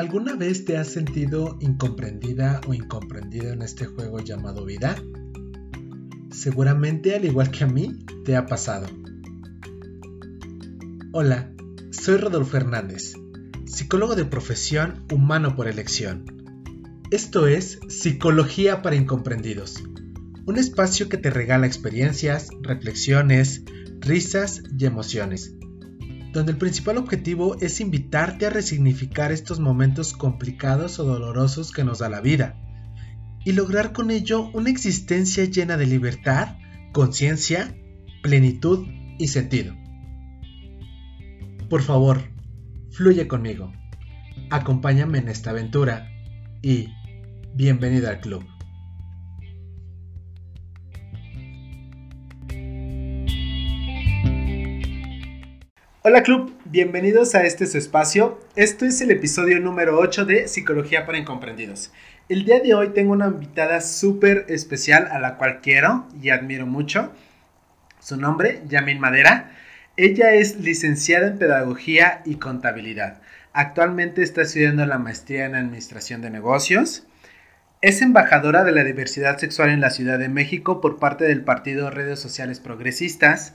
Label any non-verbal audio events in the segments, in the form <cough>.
¿Alguna vez te has sentido incomprendida o incomprendido en este juego llamado vida? Seguramente, al igual que a mí, te ha pasado. Hola, soy Rodolfo Hernández, psicólogo de profesión humano por elección. Esto es Psicología para Incomprendidos, un espacio que te regala experiencias, reflexiones, risas y emociones donde el principal objetivo es invitarte a resignificar estos momentos complicados o dolorosos que nos da la vida y lograr con ello una existencia llena de libertad, conciencia, plenitud y sentido. Por favor, fluye conmigo, acompáñame en esta aventura y bienvenido al club. Hola club, bienvenidos a este su espacio. Esto es el episodio número 8 de Psicología para Incomprendidos. El día de hoy tengo una invitada súper especial a la cual quiero y admiro mucho. Su nombre, Yamin Madera. Ella es licenciada en Pedagogía y Contabilidad. Actualmente está estudiando la maestría en Administración de Negocios. Es embajadora de la diversidad sexual en la Ciudad de México por parte del Partido Redes Sociales Progresistas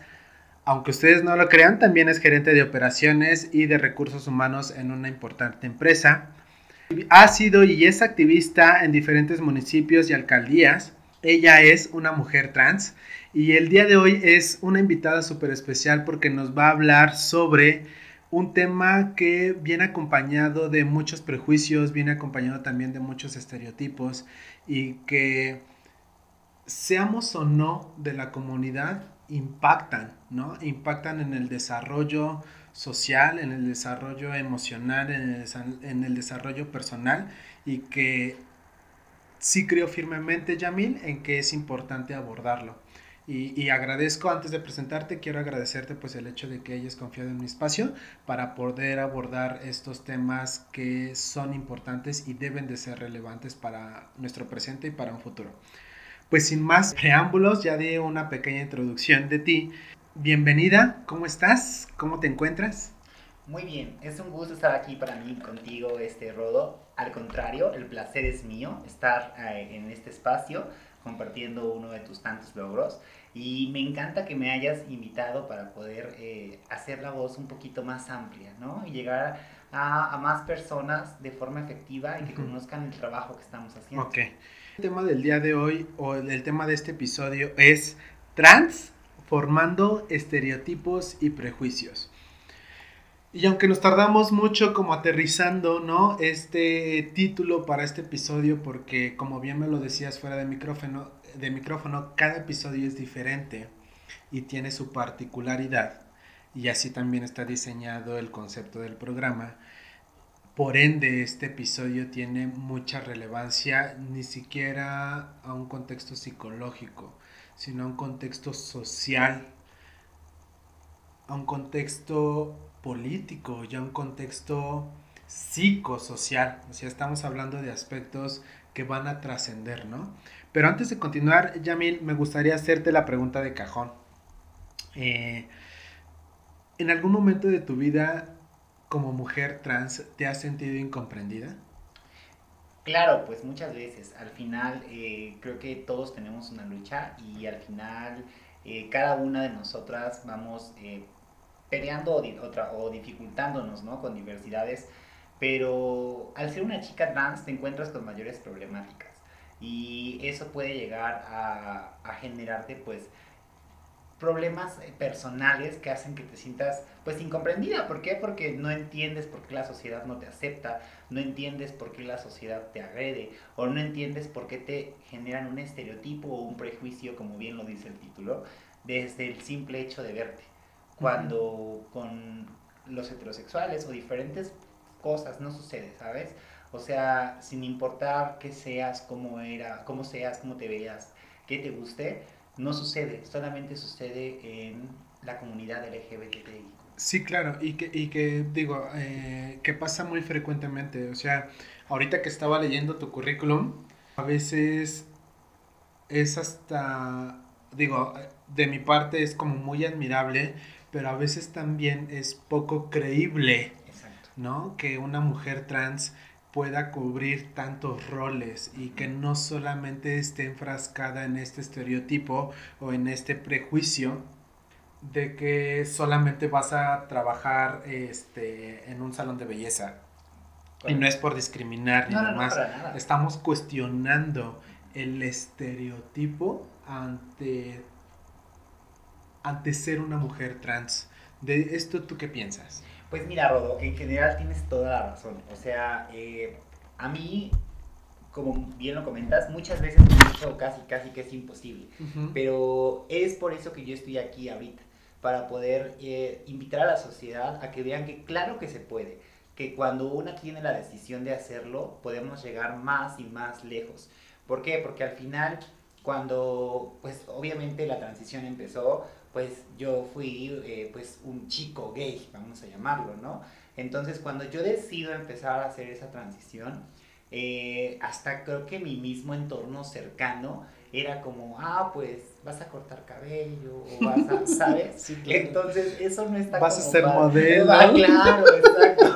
aunque ustedes no lo crean, también es gerente de operaciones y de recursos humanos en una importante empresa. Ha sido y es activista en diferentes municipios y alcaldías. Ella es una mujer trans y el día de hoy es una invitada súper especial porque nos va a hablar sobre un tema que viene acompañado de muchos prejuicios, viene acompañado también de muchos estereotipos y que seamos o no de la comunidad, impactan, ¿no? Impactan en el desarrollo social, en el desarrollo emocional, en el, desarrollo personal y que sí creo firmemente, Yamil, en que es importante abordarlo. Y, agradezco, antes de presentarte, quiero agradecerte pues el hecho de que hayas confiado en mi espacio para poder abordar estos temas que son importantes y deben de ser relevantes para nuestro presente y para un futuro. Pues sin más preámbulos, ya di una pequeña introducción de ti. Bienvenida, ¿cómo estás? ¿Cómo te encuentras? Muy bien, es un gusto estar aquí para mí contigo, este Rodo. Al contrario, el placer es mío estar eh, en este espacio compartiendo uno de tus tantos logros y me encanta que me hayas invitado para poder eh, hacer la voz un poquito más amplia, ¿no? Y llegar a, más personas de forma efectiva y que conozcan el trabajo que estamos haciendo. Ok. El tema del día de hoy o el tema de este episodio es trans formando estereotipos y prejuicios. Y aunque nos tardamos mucho como aterrizando, ¿no? Este título para este episodio, porque como bien me lo decías fuera de micrófono, de micrófono, cada episodio es diferente y tiene su particularidad. Y así también está diseñado el concepto del programa. Por ende, este episodio tiene mucha relevancia, ni siquiera a un contexto psicológico, sino a un contexto social, a un contexto político y a un contexto psicosocial. O sea, estamos hablando de aspectos que van a trascender, ¿no? Pero antes de continuar, Yamil, me gustaría hacerte la pregunta de cajón. Eh, ¿En algún momento de tu vida como mujer trans te has sentido incomprendida? Claro, pues muchas veces. Al final eh, creo que todos tenemos una lucha y al final eh, cada una de nosotras vamos eh, peleando o, o dificultándonos ¿no? con diversidades, pero al ser una chica trans te encuentras con mayores problemáticas y eso puede llegar a, a generarte pues problemas eh, personales que hacen que te sientas pues incomprendida. ¿Por qué? Porque no entiendes por qué la sociedad no te acepta, no entiendes por qué la sociedad te agrede o no entiendes por qué te generan un estereotipo o un prejuicio, como bien lo dice el título, desde el simple hecho de verte. Cuando con los heterosexuales o diferentes cosas no sucede, ¿sabes? O sea, sin importar qué seas, cómo era, cómo seas, cómo te veas, qué te guste, no sucede, solamente sucede en la comunidad LGBTI. Sí, claro, y que, y que digo, eh, que pasa muy frecuentemente, o sea, ahorita que estaba leyendo tu currículum, a veces es hasta, digo, de mi parte es como muy admirable, pero a veces también es poco creíble, ¿no? Que una mujer trans pueda cubrir tantos roles y que no solamente esté enfrascada en este estereotipo o en este prejuicio de que solamente vas a trabajar este, en un salón de belleza. Y no es por discriminar ni nada más. Estamos cuestionando el estereotipo ante, ante ser una mujer trans. ¿De esto tú qué piensas? Pues mira, Rodo, en general tienes toda la razón. O sea, eh, a mí, como bien lo comentas, muchas veces me he dicho casi, casi que es imposible. Pero es por eso que yo estoy aquí ahorita, para poder eh, invitar a la sociedad a que vean que claro que se puede, que cuando una tiene la decisión de hacerlo, podemos llegar más y más lejos. ¿Por qué? Porque al final, cuando, pues obviamente la transición empezó, pues yo fui eh, pues un chico gay, vamos a llamarlo, ¿no? Entonces cuando yo decido empezar a hacer esa transición, eh, hasta creo que mi mismo entorno cercano era como, ah, pues vas a cortar cabello, o vas a, <laughs> ¿sabes? Entonces eso no está Vas a ser modelo. Ah, claro, exacto.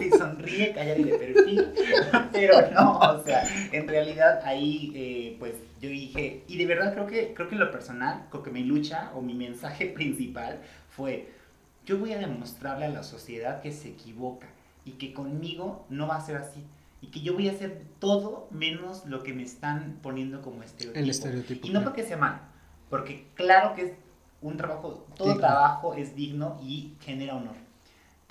<laughs> sonríe, calla de perfil, <laughs> pero no, o sea, en realidad ahí, eh, pues yo dije, y de verdad creo que, creo que en lo personal, creo que mi lucha o mi mensaje <laughs> principal fue, yo voy a demostrarle a la sociedad que se equivoca y que conmigo no va a ser así y que yo voy a hacer todo menos lo que me están poniendo como estereotipo. El estereotipo. Y no porque sea mal, porque claro que es un trabajo, todo trabajo es digno y genera honor.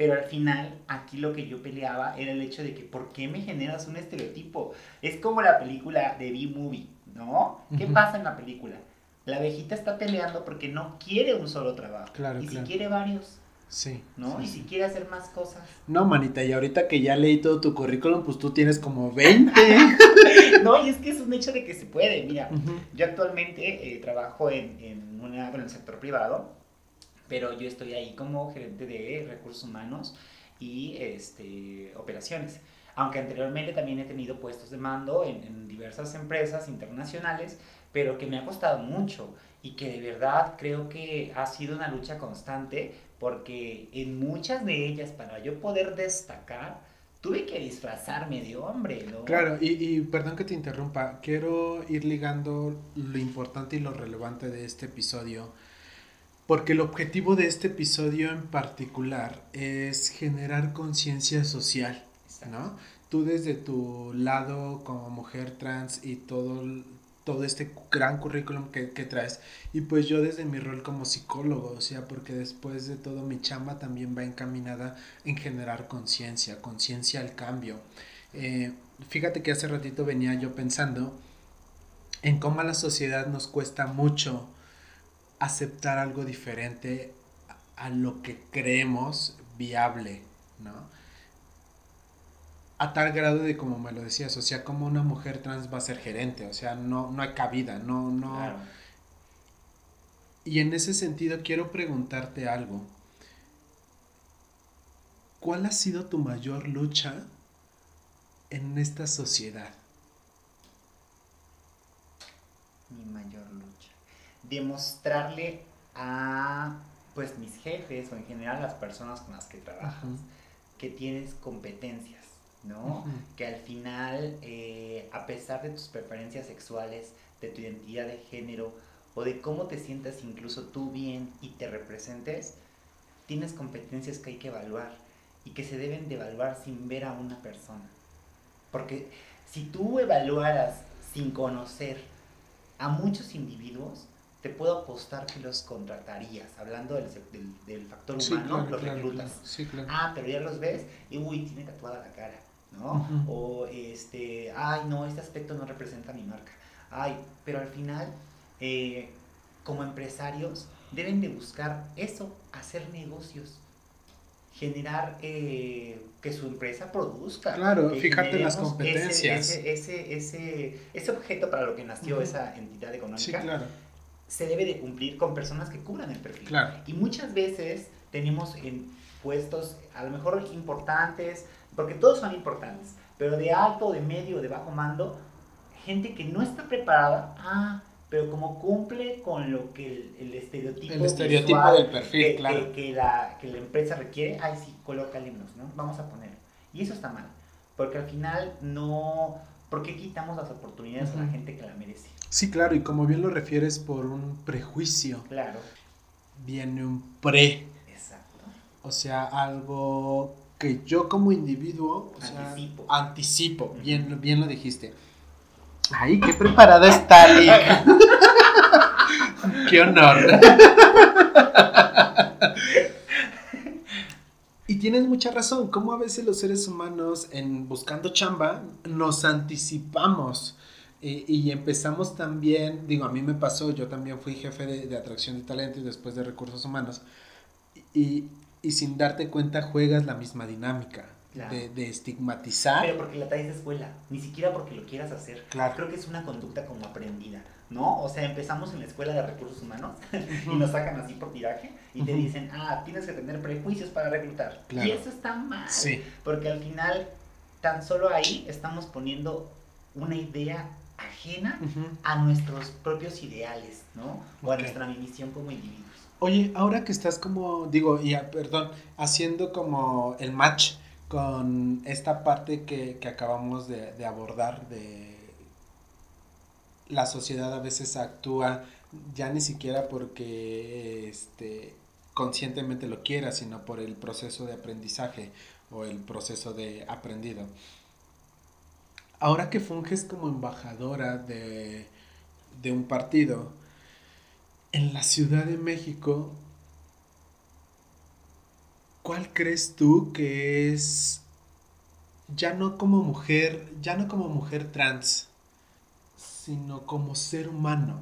Pero al final, aquí lo que yo peleaba era el hecho de que, ¿por qué me generas un estereotipo? Es como la película de B-Movie, ¿no? ¿Qué pasa en la película? La abejita está peleando porque no quiere un solo trabajo. Claro, y si quiere varios. Sí. ¿No? y si quiere hacer más cosas. No, manita, y ahorita que ya leí todo tu currículum, pues tú tienes como 20. <laughs> no, y es que es un hecho de que se puede. Mira, yo actualmente eh, trabajo en, en, una, en el sector privado, pero yo estoy ahí como gerente de recursos humanos y este, operaciones. Aunque anteriormente también he tenido puestos de mando en, en diversas empresas internacionales, pero que me ha costado mucho y que de verdad creo que ha sido una lucha constante porque en muchas de ellas para yo poder destacar tuve que disfrazarme de hombre, ¿no? Claro, y, y, perdón que te interrumpa, quiero ir ligando lo importante y lo relevante de este episodio, porque el objetivo de este episodio en particular es generar conciencia social, ¿no? Tú desde tu lado como mujer trans y todo todo este gran currículum que, traes. Y pues yo desde mi rol como psicólogo, o sea, porque después de todo mi chamba también va encaminada en generar conciencia, conciencia al cambio. Eh, fíjate que hace ratito venía yo pensando en cómo a la sociedad nos cuesta mucho aceptar algo diferente a lo que creemos viable, ¿no? a tal grado de como me lo decías, o sea, como una mujer trans va a ser gerente, o sea, no, no hay cabida, no, no. Y en ese sentido quiero preguntarte algo. ¿Cuál ha sido tu mayor lucha en esta sociedad? Mi mayor. Demostrarle a pues mis jefes o en general las personas con las que trabajas que tienes competencias ¿no? Que al final, eh, a pesar de tus preferencias sexuales, de tu identidad de género o de cómo te sientas incluso tú bien y te representes, tienes competencias que hay que evaluar y que se deben de evaluar sin ver a una persona. Porque si tú evaluaras sin conocer a muchos individuos, te puedo apostar que los contratarías, hablando del, del, factor humano, los reclutas. Ah, pero ya los ves y uy, tiene tatuada la cara ¿no? O este, ay, no, este aspecto no representa mi marca. Ay, pero al final, eh, como empresarios, deben de buscar eso, hacer negocios, generar eh, que su empresa produzca. Claro, fíjate las competencias. Ese, ese, ese, objeto para lo que nació esa entidad económica. Se debe de cumplir con personas que cubran el perfil. Y muchas veces tenemos en puestos a lo mejor importantes, porque todos son importantes, pero de alto, de medio, de bajo mando, gente que no está preparada, ah, pero como cumple con lo que el, estereotipo, el estereotipo del perfil, que, claro. Que, la, que la empresa requiere, ay sí, colócale ¿no? Vamos a poner. Y eso está mal, Porque al final no... ¿Por qué quitamos las oportunidades a la gente que la merece? Sí, claro, y como bien lo refieres por un prejuicio. Claro. Viene un pre. Exacto. O sea, algo que yo como individuo anticipo. anticipo, bien, bien lo dijiste. Ay, qué preparada está Lick. <laughs> qué honor. y tienes mucha razón, como a veces los seres humanos en buscando chamba nos anticipamos eh, y empezamos también, digo, a mí me pasó, yo también fui jefe de, de atracción de talento y después de recursos humanos y, y sin darte cuenta juegas la misma dinámica. De, de, estigmatizar. Pero porque la traes de escuela, ni siquiera porque lo quieras hacer. Claro. Creo que es una conducta como aprendida, ¿no? O sea, empezamos en la escuela de recursos humanos <laughs> y nos sacan así por tiraje y te dicen, ah, tienes que tener prejuicios para reclutar. Claro. Y eso está mal. Sí. Porque al final, tan solo ahí estamos poniendo una idea ajena uh -huh. a nuestros propios ideales, ¿no? O okay. a nuestra misión como individuos. Oye, ahora que estás como, digo, ya, perdón, haciendo como el match con esta parte que, que acabamos de, de, abordar de la sociedad a veces actúa ya ni siquiera porque este, conscientemente lo quiera, sino por el proceso de aprendizaje o el proceso de aprendido. Ahora que funges como embajadora de, de un partido, en la Ciudad de México, ¿cuál crees tú que es ya no como mujer, ya no como mujer trans, sino como ser humano?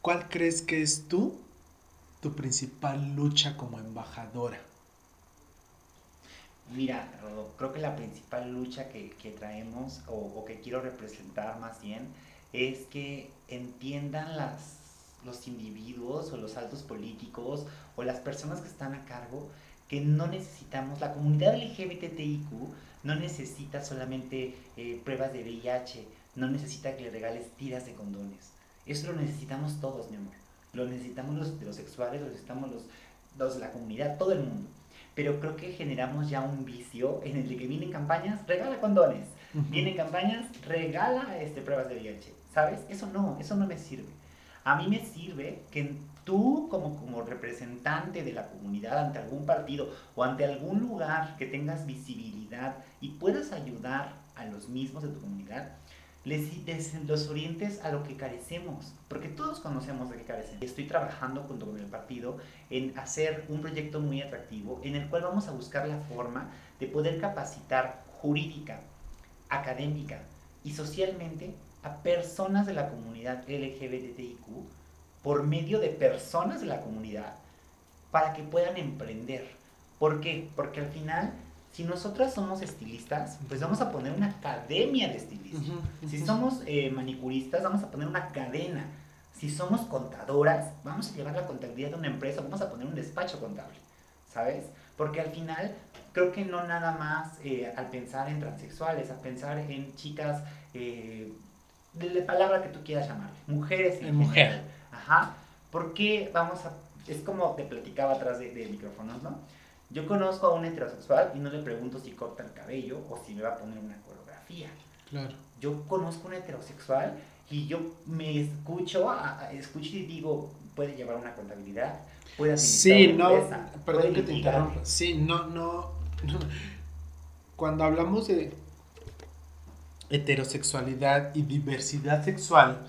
¿Cuál crees que es tú tu principal lucha como embajadora? Mira, Rodo, creo que la principal lucha que, que traemos o, o, que quiero representar más bien es que entiendan las, los individuos o los altos políticos o las personas que están a cargo que no necesitamos, la comunidad LGBTIQ no necesita solamente eh, pruebas de VIH, no necesita que le regales tiras de condones. Eso lo necesitamos todos, mi amor. Lo necesitamos los heterosexuales, lo necesitamos los, los de la comunidad, todo el mundo. Pero creo que generamos ya un vicio en el de que vienen campañas, regala condones. Uh -huh. Vienen campañas, regala este, pruebas de VIH. ¿Sabes? Eso no, eso no me sirve. A mí me sirve que tú como, como representante de la comunidad ante algún partido o ante algún lugar que tengas visibilidad y puedas ayudar a los mismos de tu comunidad, les, les los orientes a lo que carecemos, porque todos conocemos de qué carecemos. Estoy trabajando junto con el partido en hacer un proyecto muy atractivo en el cual vamos a buscar la forma de poder capacitar jurídica, académica y socialmente a personas de la comunidad LGBTIQ por medio de personas de la comunidad para que puedan emprender. ¿Por qué? Porque al final, si nosotras somos estilistas, pues vamos a poner una academia de estilismo. Uh -huh, uh -huh. Si somos eh, manicuristas, vamos a poner una cadena. Si somos contadoras, vamos a llevar la contabilidad de una empresa, vamos a poner un despacho contable, ¿sabes? Porque al final, creo que no nada más eh, al pensar en transexuales, a pensar en chicas, eh, de la palabra que tú quieras llamar, mujeres en, en mujer. Ajá. Porque vamos a. Es como te platicaba atrás de, de, micrófonos, ¿no? Yo conozco a un heterosexual y no le pregunto si corta el cabello o si me va a poner una coreografía. Claro. Yo conozco a un heterosexual y yo me escucho, a, a, escucho y digo, puede llevar una contabilidad, puede Sí, no, empresa, perdón que te interrumpa. Sí, no, no, no. Cuando hablamos de heterosexualidad y diversidad sexual,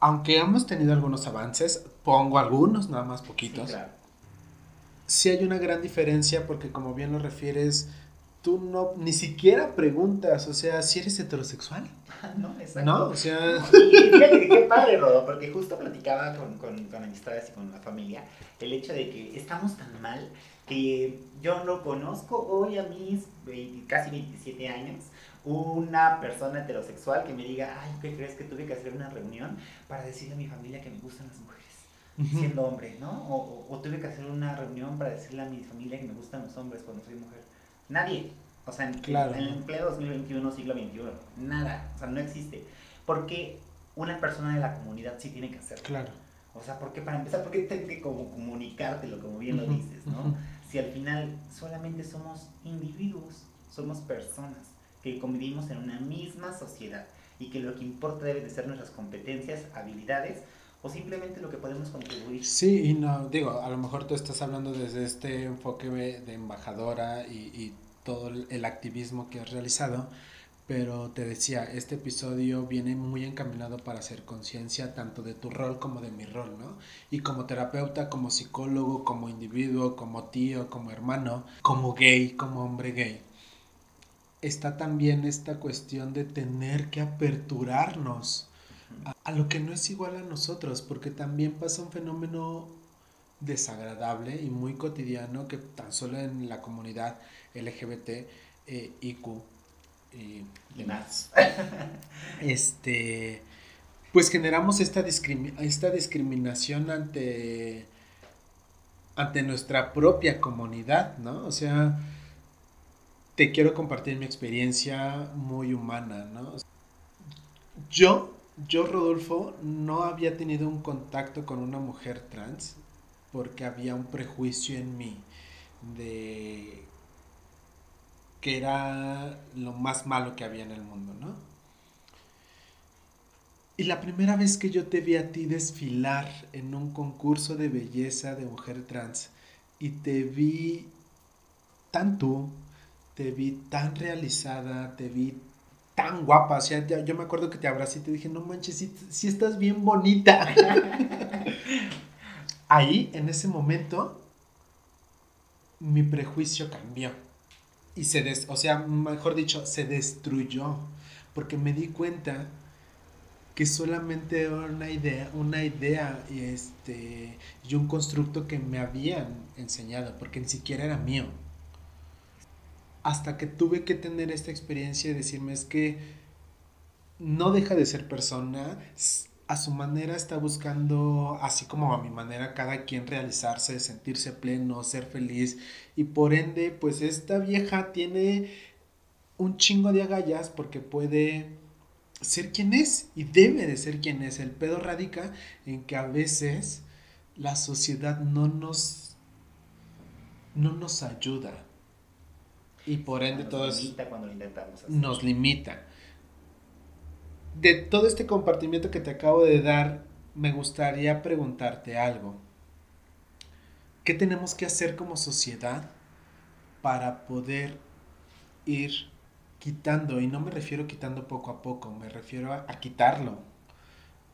aunque hemos tenido algunos avances, pongo algunos, nada más poquitos, sí, claro. Sí hay una gran diferencia porque como bien lo refieres, tú no, ni siquiera preguntas, o sea, si eres heterosexual. no, exacto. No, o sea... <laughs> Y fíjate qué padre, Rodo, porque justo platicaba con, con, con amistades y con la familia el hecho de que estamos tan mal que yo no conozco hoy a mis 20, casi 27 años una persona heterosexual que me diga, ay, ¿qué crees que tuve que hacer una reunión para decirle a mi familia que me gustan las mujeres? Uh -huh. siendo hombre, ¿no? O, o, o, tuve que hacer una reunión para decirle a mi familia que me gustan los hombres cuando soy mujer. Nadie. O sea, en, claro. en el empleo 2021, siglo XXI, nada. O sea, no existe. Porque una persona de la comunidad sí tiene que hacerlo. Claro. O sea, porque para empezar, porque tengo que como comunicártelo, como bien lo dices, ¿no? Uh -huh. Si al final solamente somos individuos, somos personas que convivimos en una misma sociedad y que lo que importa debe de ser nuestras competencias, habilidades o simplemente lo que podemos contribuir. Sí, y no, digo, a lo mejor tú estás hablando desde este enfoque de embajadora y, y todo el activismo que has realizado, pero te decía, este episodio viene muy encaminado para hacer conciencia tanto de tu rol como de mi rol, ¿no? Y como terapeuta, como psicólogo, como individuo, como tío, como hermano, como gay, como hombre gay. Está también esta cuestión de tener que aperturarnos a, a lo que no es igual a nosotros, porque también pasa un fenómeno desagradable y muy cotidiano que tan solo en la comunidad LGBT eh, IQ y demás. <laughs> este, pues generamos esta, esta discriminación ante, ante nuestra propia comunidad, ¿no? O sea, te quiero compartir mi experiencia muy humana, ¿no? Yo, yo, Rodolfo, no había tenido un contacto con una mujer trans porque había un prejuicio en mí de que era lo más malo que había en el mundo, ¿no? Y la primera vez que yo te vi a ti desfilar en un concurso de belleza de mujer trans y te vi tan tú, te vi tan realizada, te vi tan guapa, o sea, yo me acuerdo que te abracé y te dije, no manches, si, si estás bien bonita. <laughs> Ahí, en ese momento, mi prejuicio cambió y se des, o sea, mejor dicho, se destruyó porque me di cuenta que solamente era una idea, una idea y este y un constructo que me habían enseñado, porque ni siquiera era mío. Hasta que tuve que tener esta experiencia y decirme es que no deja de ser persona, a su manera está buscando, así como a mi manera, cada quien realizarse, sentirse pleno, ser feliz. Y por ende, pues esta vieja tiene un chingo de agallas porque puede ser quien es y debe de ser quien es. El pedo radica en que a veces la sociedad no nos, no nos ayuda. Y por ende todo nos limita cuando lo intentamos Nos limita de todo este compartimiento que te acabo de dar, me gustaría preguntarte algo. ¿Qué tenemos que hacer como sociedad para poder ir quitando, y no me refiero quitando poco a poco, me refiero a, quitarlo,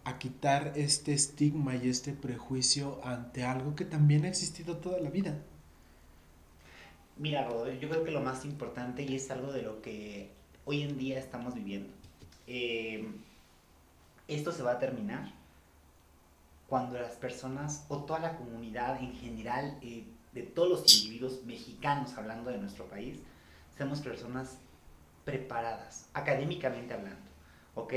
a quitar este estigma y este prejuicio ante algo que también ha existido toda la vida? Mira, Rodolfo, yo creo que lo más importante y es algo de lo que hoy en día estamos viviendo eh, esto se va a terminar cuando las personas o toda la comunidad en general, eh, de todos los individuos mexicanos hablando de nuestro país, seamos personas preparadas, académicamente hablando. ¿Ok?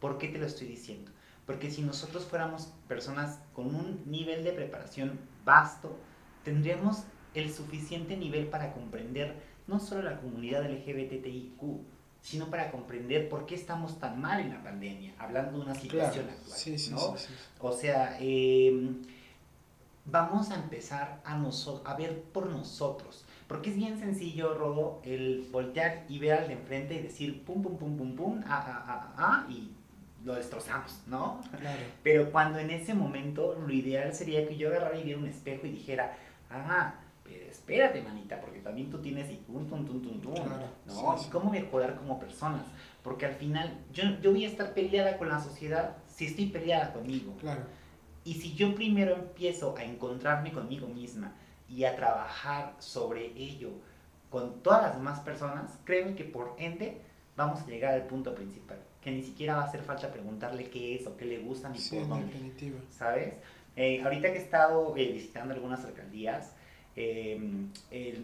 ¿Por qué te lo estoy diciendo? Porque si nosotros fuéramos personas con un nivel de preparación vasto, tendríamos el suficiente nivel para comprender no solo la comunidad LGBTIQ, sino para comprender por qué estamos tan mal en la pandemia, hablando de una situación actual. Sí, sí, ¿no? o sea, em, vamos a empezar a, a ver por nosotros. Porque es bien sencillo, Rodo, el voltear y ver al de enfrente y decir pum, pum, pum, pum, pum, ah, ah, ah, ah, y lo destrozamos, ¿no? Claro. Pero cuando en ese momento lo ideal sería que yo agarrara y viera un espejo y dijera, ah, espérate, manita, porque también tú tienes y tum, tum, tum, tum, tum, ¿no? y cómo mejorar como personas, porque al final yo, yo voy a estar peleada con la sociedad si estoy peleada conmigo. Claro. Y si yo primero empiezo a encontrarme conmigo misma y a trabajar sobre ello con todas las demás personas, créeme que por ende vamos a llegar al punto principal, que ni siquiera va a hacer falta preguntarle qué es o qué le gusta ni por dónde. ¿Sabes? Eh, ahorita que he estado eh, visitando algunas alcaldías, Em,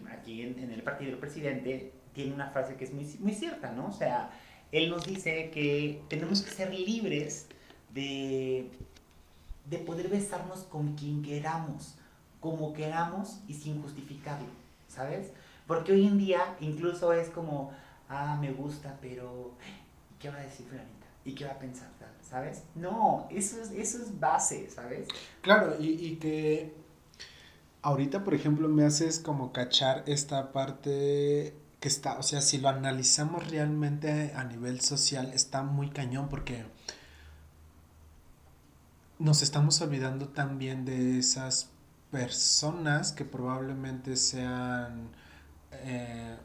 aquí en, el partido del presidente tiene una frase que es muy, muy cierta, ¿no? O sea, él nos dice que tenemos que ser libres de, de poder besarnos con quien queramos, como queramos y sin justificarlo, ¿sabes? Porque hoy en día incluso es como, ah, me gusta, pero ¿qué va a decir fulanita? ¿Y qué va a pensar? ¿Sabes? No, eso es, eso es base, ¿sabes? Claro, y, y que ahorita, por ejemplo, me haces como cachar esta parte que está, o sea, si lo analizamos realmente a nivel social, está muy cañón porque nos estamos olvidando también de esas personas que probablemente sean eh,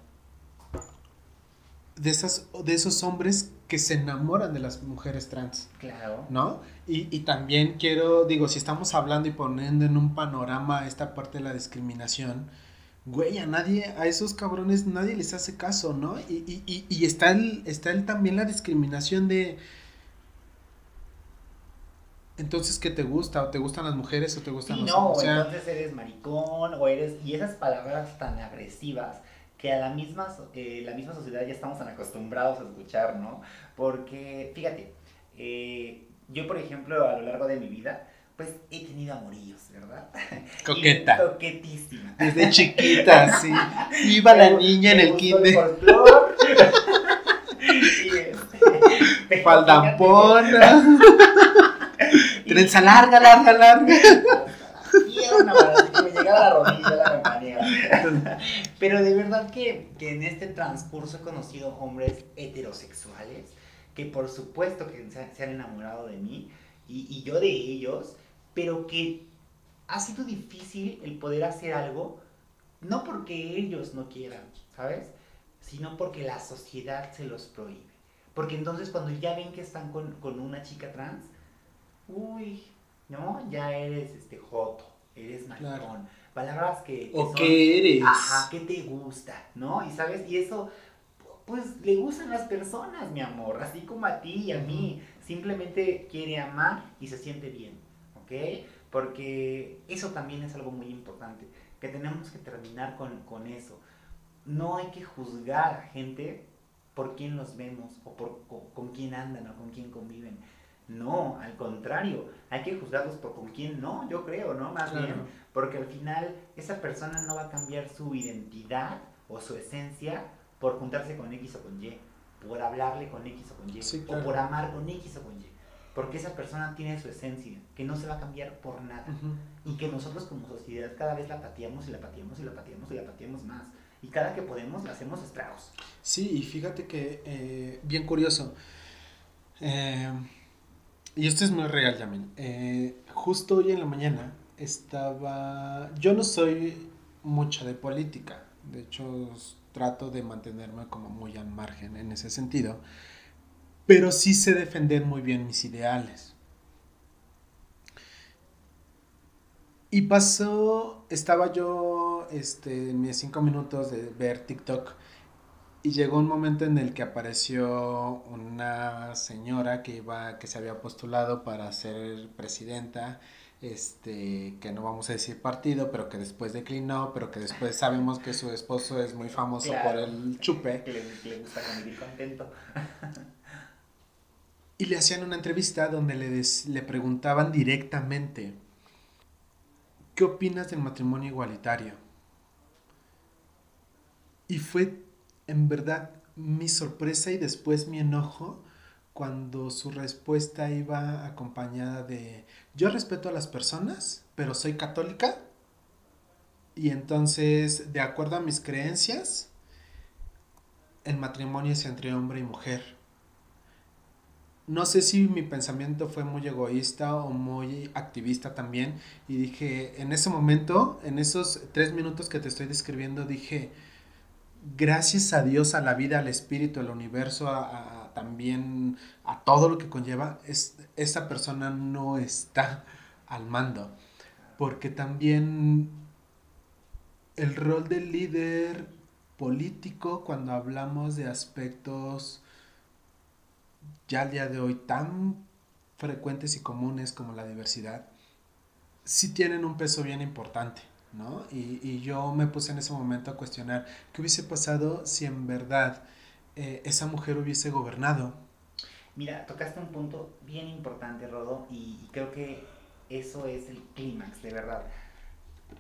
de, esas, de esos hombres que se enamoran de las mujeres trans. Claro. ¿No? Y, y, también quiero, digo, si estamos hablando y poniendo en un panorama esta parte de la discriminación, güey, a nadie, a esos cabrones nadie les hace caso, ¿no? Y, y, y, y está, el, está el, también la discriminación de... Entonces, ¿qué te gusta? ¿O te gustan las mujeres o te gustan sí, los no, o sea... entonces eres maricón o eres... Y esas palabras tan agresivas que a la misma, eh, la misma sociedad ya estamos tan acostumbrados a escuchar, ¿no? Porque, fíjate, eh, yo por ejemplo a lo largo de mi vida, pues he tenido amorillos, ¿verdad? <laughs> Coqueta. coquetísima. Desde chiquita, <laughs> sí. Iba la niña en el kinder. <laughs> este, Faldampona. Trenza larga, larga, larga. Y era una maravilla, me llegaba a la rodilla la campanera. <laughs> Pero de verdad que, que en este transcurso he conocido hombres heterosexuales que por supuesto que se, se han enamorado de mí y, y, yo de ellos, pero que ha sido difícil el poder hacer algo, no porque ellos no quieran, ¿sabes? Sino porque la sociedad se los prohíbe. Porque entonces cuando ya ven que están con, con una chica trans, uy, ¿no? Ya eres este joto, eres maricón. Claro. Palabras que, que o son, qué eres. Ajá, que te gusta, ¿no? Y sabes, y eso pues le gustan las personas, mi amor, así como a ti y a mí. Simplemente quiere amar y se siente bien, ¿ok? Porque eso también es algo muy importante, que tenemos que terminar con, con eso. No hay que juzgar a gente por quién los vemos o por con, con quién andan o con quién conviven. No, al contrario, hay que juzgarlos por con quién no, yo creo, ¿no? Más claro. bien, porque al final esa persona no va a cambiar su identidad o su esencia por juntarse con X o con Y, por hablarle con X o con Y, sí, claro. o por amar con X o con Y. Porque esa persona tiene su esencia, que no se va a cambiar por nada. Uh -huh. Y que nosotros como sociedad cada vez la pateamos y la pateamos y la pateamos y la pateamos más. Y cada que podemos la hacemos estragos. Sí, y fíjate que, eh, bien curioso, eh, y esto es muy real, Yamin. Eh, justo hoy en la mañana estaba. Yo no soy mucho de política. De hecho, trato de mantenerme como muy al margen en ese sentido. Pero sí sé defender muy bien mis ideales. Y pasó, estaba yo este, mis cinco minutos de ver TikTok y llegó un momento en el que apareció una señora que iba que se había postulado para ser presidenta este que no vamos a decir partido pero que después declinó pero que después sabemos que su esposo es muy famoso claro, por el chupe. Le, le gusta convivir contento. <laughs> Y le hacían una entrevista donde le, des, le preguntaban directamente ¿qué opinas del matrimonio igualitario? y fue en verdad mi sorpresa y después mi enojo cuando su respuesta iba acompañada de yo respeto a las personas, pero soy católica y entonces de acuerdo a mis creencias el matrimonio es entre hombre y mujer. No sé si mi pensamiento fue muy egoísta o muy activista también y dije en ese momento, en esos tres minutos que te estoy describiendo, dije gracias a Dios, a la vida, al espíritu, al universo, a, también a todo lo que conlleva, es, esa persona no está al mando. Porque también el rol del líder político, cuando hablamos de aspectos ya al día de hoy tan frecuentes y comunes como la diversidad, sí tienen un peso bien importante. ¿No? Y, y, yo me puse en ese momento a cuestionar qué hubiese pasado si en verdad eh, esa mujer hubiese gobernado. Mira, tocaste un punto bien importante, Rodo, y, creo que eso es el clímax, de verdad.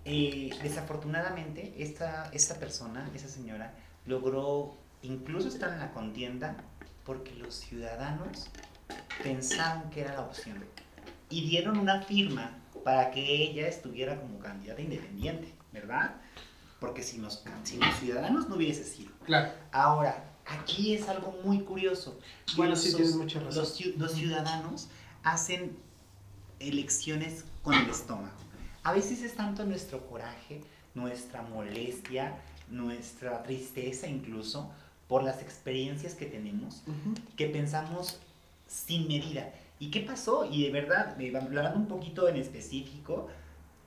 Eh, desafortunadamente, esta, esta persona, esa señora, logró incluso estar en la contienda porque los ciudadanos pensaban que era la opción y dieron una firma para que ella estuviera como candidata independiente, ¿verdad? porque si los, si los ciudadanos no hubiese sido. Claro. Ahora, aquí es algo muy curioso. Bueno, Los- sí, tienes mucha razón. Los, los ciudadanos hacen elecciones con el estómago. A veces es tanto nuestro coraje, nuestra molestia, nuestra tristeza incluso, por las experiencias que tenemos, Ujú. que pensamos sin medida. ¿Y qué pasó? Y de verdad, hablando un poquito en específico,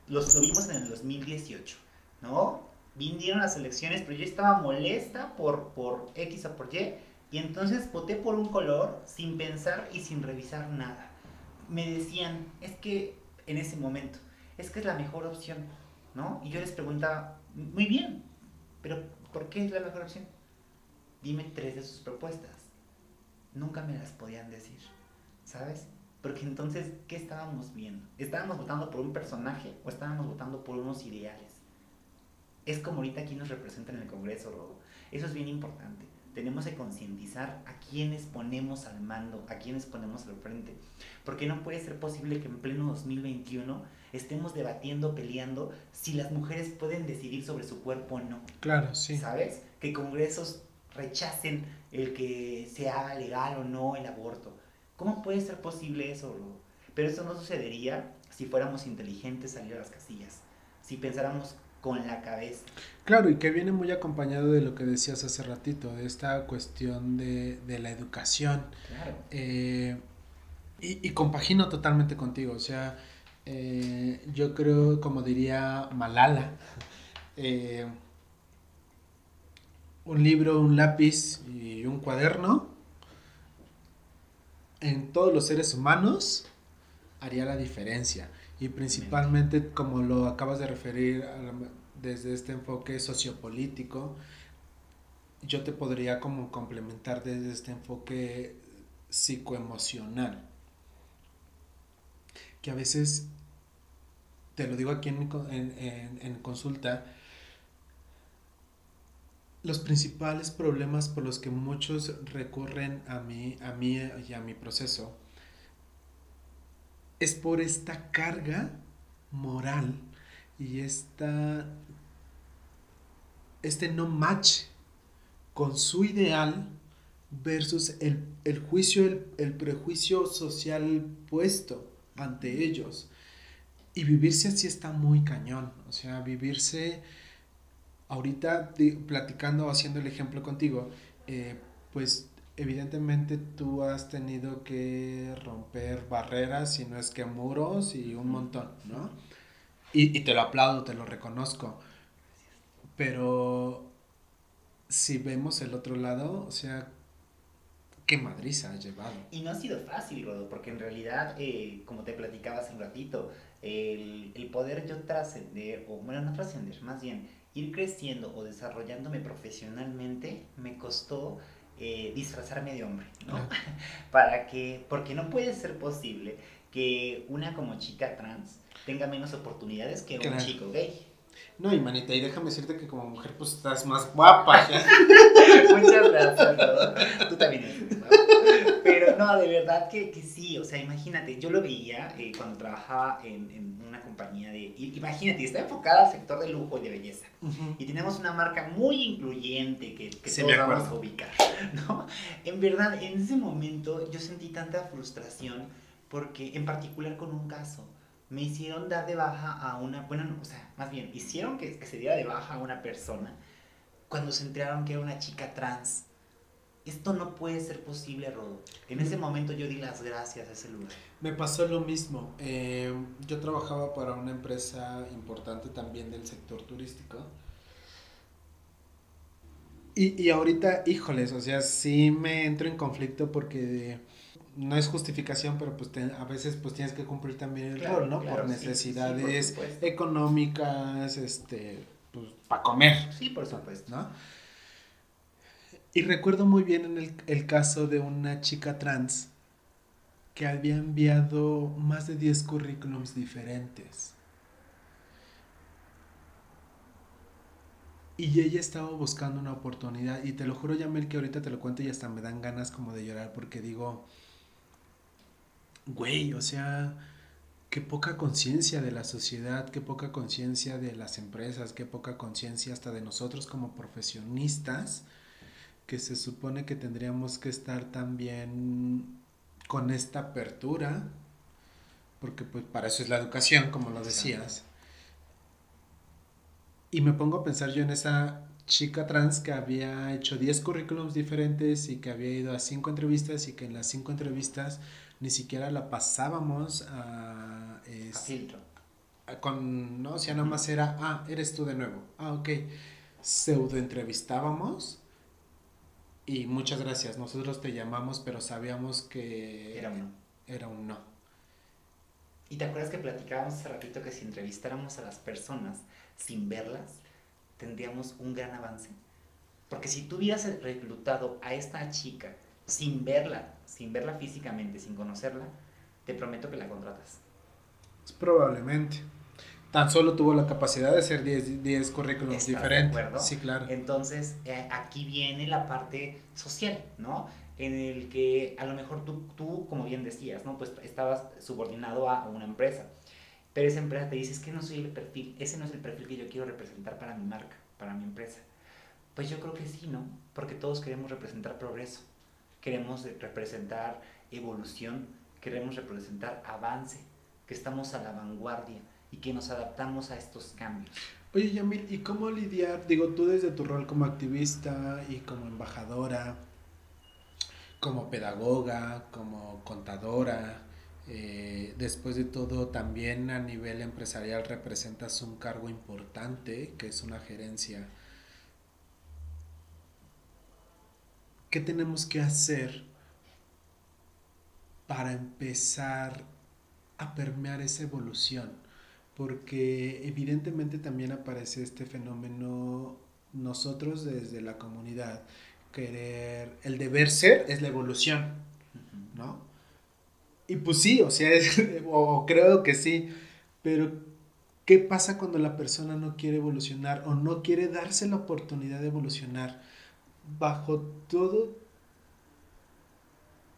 los, lo vimos en el 2018, ¿no? Vinieron las elecciones, pero yo estaba molesta por, por X o por Y, y entonces voté por un color sin pensar y sin revisar nada. Me decían, es que en ese momento, es que es la mejor opción, ¿no? Y yo les preguntaba, muy bien, pero ¿por qué es la mejor opción? Dime tres de sus propuestas. Nunca me las podían decir, ¿sabes? Porque entonces, ¿qué estábamos viendo? ¿Estábamos votando por un personaje o estábamos votando por unos ideales? Es como ahorita aquí nos representan en el Congreso, Rodo. Eso es bien importante. Tenemos que concientizar a quienes ponemos al mando, a quienes ponemos al frente. Porque no puede ser posible que en pleno 2021 estemos debatiendo, peleando, si las mujeres pueden decidir sobre su cuerpo o no. Claro, sí. ¿Sabes? Que congresos rechacen el que se haga legal o no el aborto. ¿Cómo puede ser posible eso? Pero eso no sucedería si fuéramos inteligentes salir a las casillas, si pensáramos con la cabeza. Claro, y que viene muy acompañado de lo que decías hace ratito, de esta cuestión de, de la educación. Claro. Eh, y, y compagino totalmente contigo, o sea, eh, yo creo, como diría Malala, <laughs> eh, un libro, un lápiz y un cuaderno en todos los seres humanos haría la diferencia. Y principalmente, como lo acabas de referir desde este enfoque sociopolítico, yo te podría como complementar desde este enfoque psicoemocional. Que a veces, te lo digo aquí en- en- en consulta, los principales problemas por los que muchos recurren a mí, a mí y a mi proceso es por esta carga moral y esta este no match con su ideal versus el, el juicio, el, el prejuicio social puesto ante ellos. Y vivirse así está muy cañón. O sea, vivirse ahorita di- platicando, haciendo el ejemplo contigo, eh, pues evidentemente tú has tenido que romper barreras, si no es que muros y un montón, ¿no? Y, y te lo aplaudo, te lo reconozco. Pero si vemos el otro lado, o sea, qué madriza has llevado. Y no ha sido fácil, Rodo, porque en realidad, eh, como te platicaba hace un ratito, el, el poder yo trascender, o bueno, no trascender, más bien ir creciendo o desarrollándome profesionalmente, me costó eh, disfrazarme de hombre, ¿no? <laughs> Para que, porque no puede ser posible que una como chica trans tenga menos oportunidades que un chico gay. No, y manita, y déjame decirte que como mujer pues estás más guapa. <laughs> Muchas gracias. Tú también eres, ¿no? De verdad que, que sí, o sea, imagínate, yo lo veía eh, cuando trabajaba en, en una compañía de... Imagínate, está enfocada al sector de lujo y de belleza. Y tenemos una marca muy incluyente que, que Sí, todos vamos a ubicar, <laughs> ¿no? En verdad, en ese momento yo sentí tanta frustración porque, en particular con un caso, me hicieron dar de baja a una, bueno, no, o sea, más bien, hicieron que, que se diera de baja a una persona cuando se enteraron que era una chica trans. Esto no puede ser posible, Rodo. En ese momento yo di las gracias a ese lugar. Me pasó lo mismo. Eh, yo trabajaba para una empresa importante también del sector turístico. Y, y ahorita, híjoles, o sea, sí me entro en conflicto porque no es justificación, pero pues te- a veces pues tienes que cumplir también el Claro, rol, ¿no? claro, por sí, sí, sí, por necesidades económicas, este, pues para comer. Sí, por supuesto. ¿no? Y recuerdo muy bien en el, el caso de una chica trans que había enviado más de 10 currículums diferentes. Y ella estaba buscando una oportunidad. Y te lo juro, Yamel, que ahorita te lo cuento y hasta me dan ganas como de llorar porque digo, güey, o sea, qué poca conciencia de la sociedad, qué poca conciencia de las empresas, qué poca conciencia hasta de nosotros como profesionistas, que se supone que tendríamos que estar también con esta apertura, porque pues para eso es la educación, como lo decías. Y me pongo a pensar yo en esa chica trans que había hecho 10 currículums diferentes y que había ido a 5 entrevistas y que en las 5 entrevistas ni siquiera la pasábamos a... filtro. con, no, o sea, nada más era, ah, eres tú de nuevo. Ah, ok. Pseudo entrevistábamos y muchas gracias. Nosotros te llamamos, pero sabíamos que... Era un no. Era un no. ¿Y te acuerdas que platicábamos hace ratito que si entrevistáramos a las personas sin verlas, tendríamos un gran avance? Porque si tú hubieras reclutado a esta chica sin verla, sin verla físicamente, sin conocerla, te prometo que la contratas. Probablemente. Tan solo tuvo la capacidad de hacer 10 currículums diferentes. Sí, claro. Entonces, eh, aquí viene la parte social, ¿no? En el que a lo mejor tú, tú, como bien decías, ¿no? Pues estabas subordinado a una empresa. Pero esa empresa te dice, es que no soy el perfil, ese no es el perfil que yo quiero representar para mi marca, para mi empresa. Pues yo creo que sí, ¿no? Porque todos queremos representar progreso queremos representar evolución, queremos representar avance, que estamos a la vanguardia y que nos adaptamos a estos cambios. Oye, Yamil, ¿y cómo lidiar? Digo, tú desde tu rol como activista y como embajadora, como pedagoga, como contadora, eh, después de todo también a nivel empresarial representas un cargo importante, que es una gerencia ¿Qué tenemos que hacer para empezar a permear esa evolución? Porque evidentemente también aparece este fenómeno nosotros desde la comunidad querer el deber ser es la evolución, ¿no? Y pues sí, o sea, <laughs> o creo que sí, pero ¿qué pasa cuando la persona no quiere evolucionar o no quiere darse la oportunidad de evolucionar? bajo todo,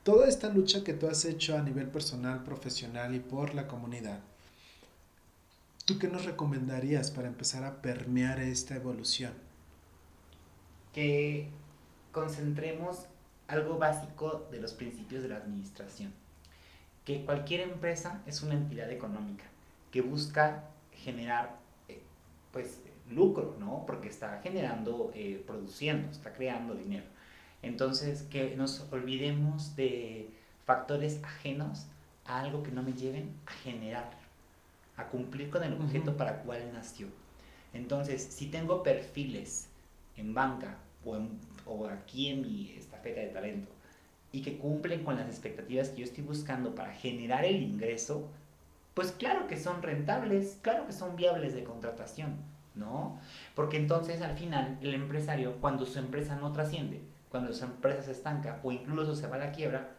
toda esta lucha que tú has hecho a nivel personal, profesional y por la comunidad, ¿tú qué nos recomendarías para empezar a permear esta evolución? Que concentremos algo básico de los principios de la administración. Que cualquier empresa es una entidad económica que busca generar eh, pues lucro, ¿no? Porque está generando, eh, produciendo, está creando dinero. Entonces, que nos olvidemos de factores ajenos a algo que no me lleven a generar, a cumplir con el objeto para el cual nació. Entonces, si tengo perfiles en banca o, o aquí en mi estafeta de talento y que cumplen con las expectativas que yo estoy buscando para generar el ingreso, pues claro que son rentables, claro que son viables de contratación. ¿no? Porque entonces al final el empresario, cuando su empresa no trasciende, cuando su empresa se estanca o incluso se va a la quiebra,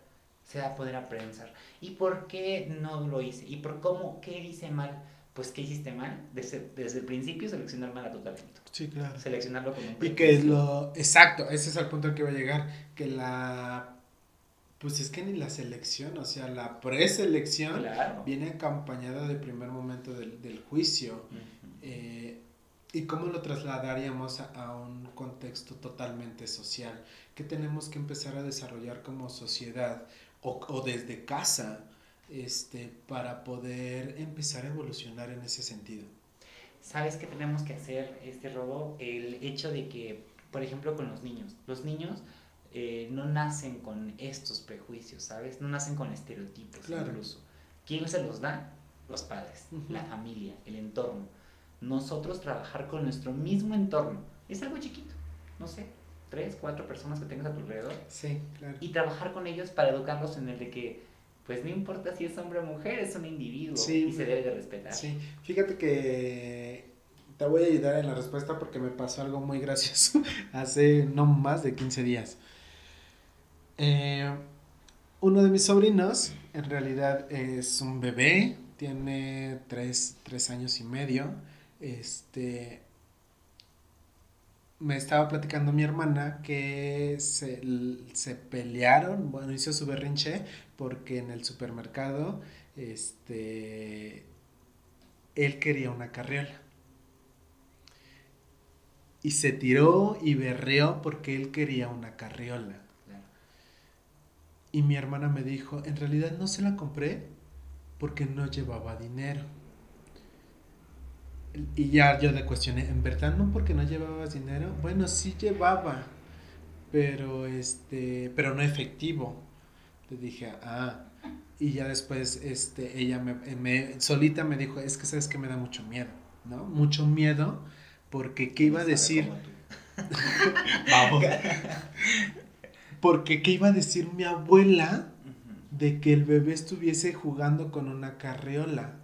se va a poder aprender. ¿Y por qué no lo hice? ¿Y por cómo? ¿Qué hice mal? Pues ¿qué hiciste mal? Desde, desde el principio seleccionar mal a tu talento. Sí, claro. Seleccionarlo como un Y que es lo... Exacto, ese es el punto al que va a llegar, que la... Pues es que ni la selección, o sea, la preselección viene acompañada del primer momento del, del juicio. eh, ¿Y cómo lo trasladaríamos a, un contexto totalmente social? ¿Qué tenemos que empezar a desarrollar como sociedad o, desde casa este, para poder empezar a evolucionar en ese sentido? ¿Sabes qué tenemos que hacer, este robo? El hecho de que, por ejemplo, con los niños. Los niños eh, no nacen con estos prejuicios, ¿sabes? No nacen con estereotipos incluso. ¿Quién se los da? Los padres, la familia, el entorno nosotros trabajar con nuestro mismo entorno. Es algo chiquito, no sé, tres, cuatro personas que tengas a tu alrededor. Sí, claro. Y trabajar con ellos para educarlos en el de que, pues no importa si es hombre o mujer, es un individuo y se debe de respetar. Sí, fíjate que te voy a ayudar en la respuesta porque me pasó algo muy gracioso <laughs> hace no más de 15 días. Eh, uno de mis sobrinos, en realidad es un bebé, tiene tres, tres años y medio este me estaba platicando mi hermana que se, se, pelearon, bueno, hizo su berrinche porque en el supermercado, este, él quería una carriola. Y se tiró y berreó porque él quería una carriola. Y mi hermana me dijo, en realidad no se la compré porque no llevaba dinero. Y ya yo le cuestioné, ¿en verdad no porque no llevabas dinero? Bueno, sí llevaba, pero este, pero no efectivo. Le dije, ah, y ya después este, ella me, me, solita me dijo, es que sabes que me da mucho miedo, ¿no? Mucho miedo, porque ¿qué iba a decir? <laughs> Vamos. porque ¿qué iba a decir mi abuela de que el bebé estuviese jugando con una carriola?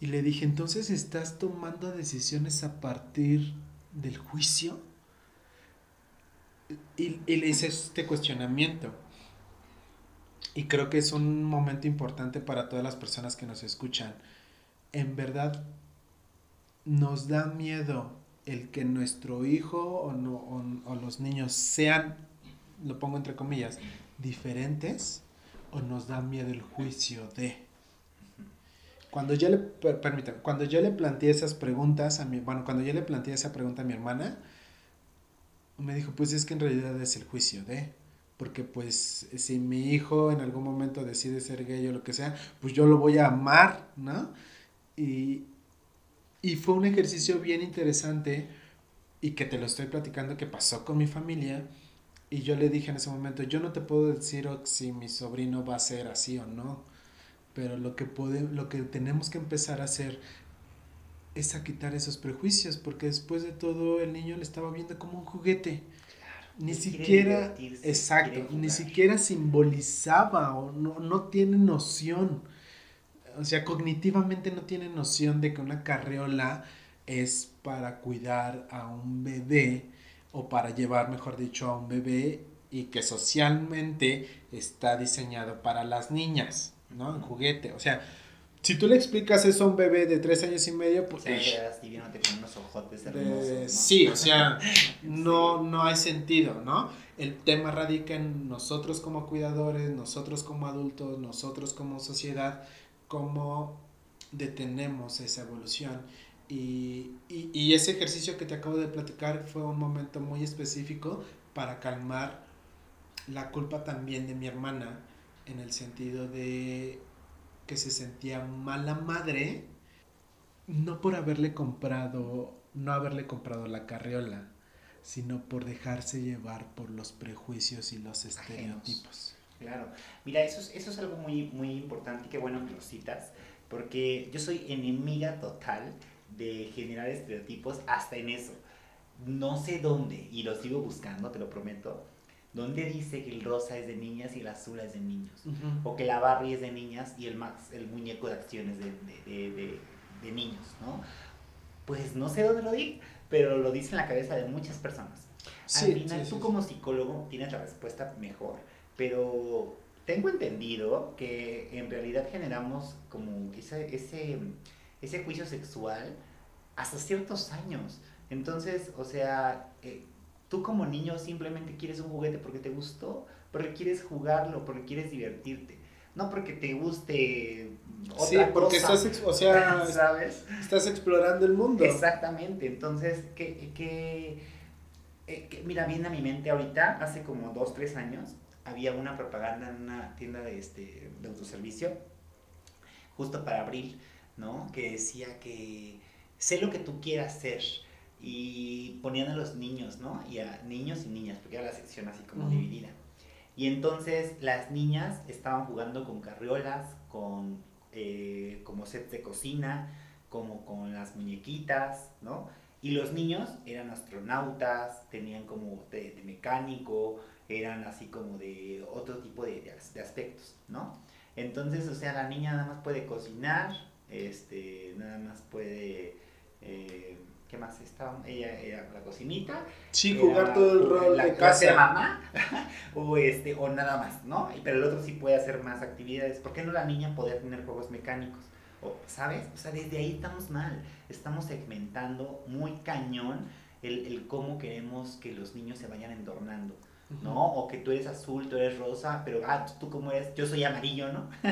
Y le dije, entonces estás tomando decisiones a partir del juicio. Y, le hice este cuestionamiento. Y creo que es un momento importante para todas las personas que nos escuchan. En verdad, nos da miedo el que nuestro hijo o, o los niños sean, lo pongo entre comillas, diferentes, o nos da miedo el juicio de. Cuando yo le, permítame, cuando yo le planteé esas preguntas a mi, bueno, cuando yo le planteé esa pregunta a mi hermana, me dijo, pues es que en realidad es el juicio de, porque pues si mi hijo en algún momento decide ser gay o lo que sea, pues yo lo voy a amar, ¿no? Y, y fue un ejercicio bien interesante y que te lo estoy platicando que pasó con mi familia. Y yo le dije en ese momento, yo no te puedo decir si mi sobrino va a ser así o no pero lo que, lo que tenemos que empezar a hacer es a quitar esos prejuicios, porque después de todo el niño le estaba viendo como un juguete. ni siquiera, exacto, ni siquiera simbolizaba o no, no tiene noción, o sea, cognitivamente no tiene noción de que una carriola es para cuidar a un bebé o para llevar, mejor dicho, a un bebé y que socialmente está diseñado para las niñas. ¿No? En juguete. O sea, si tú le explicas eso a un bebé de tres años y medio, pues... con unos ojotes hermosos, Sí, o sea, <laughs> no, no hay sentido, ¿no? El tema radica en nosotros como cuidadores, nosotros como adultos, nosotros como sociedad, cómo detenemos esa evolución. Y, y, y, ese ejercicio que te acabo de platicar fue un momento muy específico para calmar la culpa también de mi hermana, en el sentido de que se sentía mala madre, no por haberle comprado, no haberle comprado la carriola, sino por dejarse llevar por los prejuicios y los estereotipos. Claro, mira, eso es, eso es algo muy, muy importante y qué bueno que lo citas, porque yo soy enemiga total de generar estereotipos hasta en eso. No sé dónde, y lo sigo buscando, te lo prometo, donde dice que el rosa es de niñas y el azul es de niños, o que la Barbie es de niñas y el Max, el muñeco de acciones de, de, de, de, niños, ¿no? Pues no sé dónde lo di, pero lo dice en la cabeza de muchas personas. Al final, tú como psicólogo tienes la respuesta mejor, pero tengo entendido que en realidad generamos como ese, ese, ese juicio sexual hasta ciertos años. Entonces, o sea, eh, Tú como niño simplemente quieres un juguete porque te gustó, porque quieres jugarlo, porque quieres divertirte. No porque te guste otra sí, porque estás, o sea, <laughs> ¿sabes? estás explorando el mundo. Exactamente. Entonces, que, eh, que, mira, viene a mi mente ahorita, hace como dos, tres años, había una propaganda en una tienda de, este, de autoservicio, justo para abril, ¿no? Que decía que sé lo que tú quieras ser, y ponían a los niños, ¿no? Y a niños y niñas, porque era la sección así como dividida. Y entonces las niñas estaban jugando con carriolas, con eh, como sets de cocina, como con las muñequitas, ¿no? Y los niños eran astronautas, tenían como de, mecánico, eran así como de otro tipo de, de, aspectos, ¿no? Entonces, o sea, la niña nada más puede cocinar, este, nada más puede... Eh, ¿qué más estaba? Ella era la cocinita. Sí, jugar todo el rol de casa. mamá <laughs> o, este, o nada más, ¿no? Pero el otro sí puede hacer más actividades. ¿Por qué no la niña poder tener juegos mecánicos? O, ¿Sabes? O sea, desde ahí estamos mal. Estamos segmentando muy cañón el, el cómo queremos que los niños se vayan endornando. ¿No? O que tú eres azul, tú eres rosa, pero, ah, tú cómo eres, yo soy amarillo, ¿no? <laughs>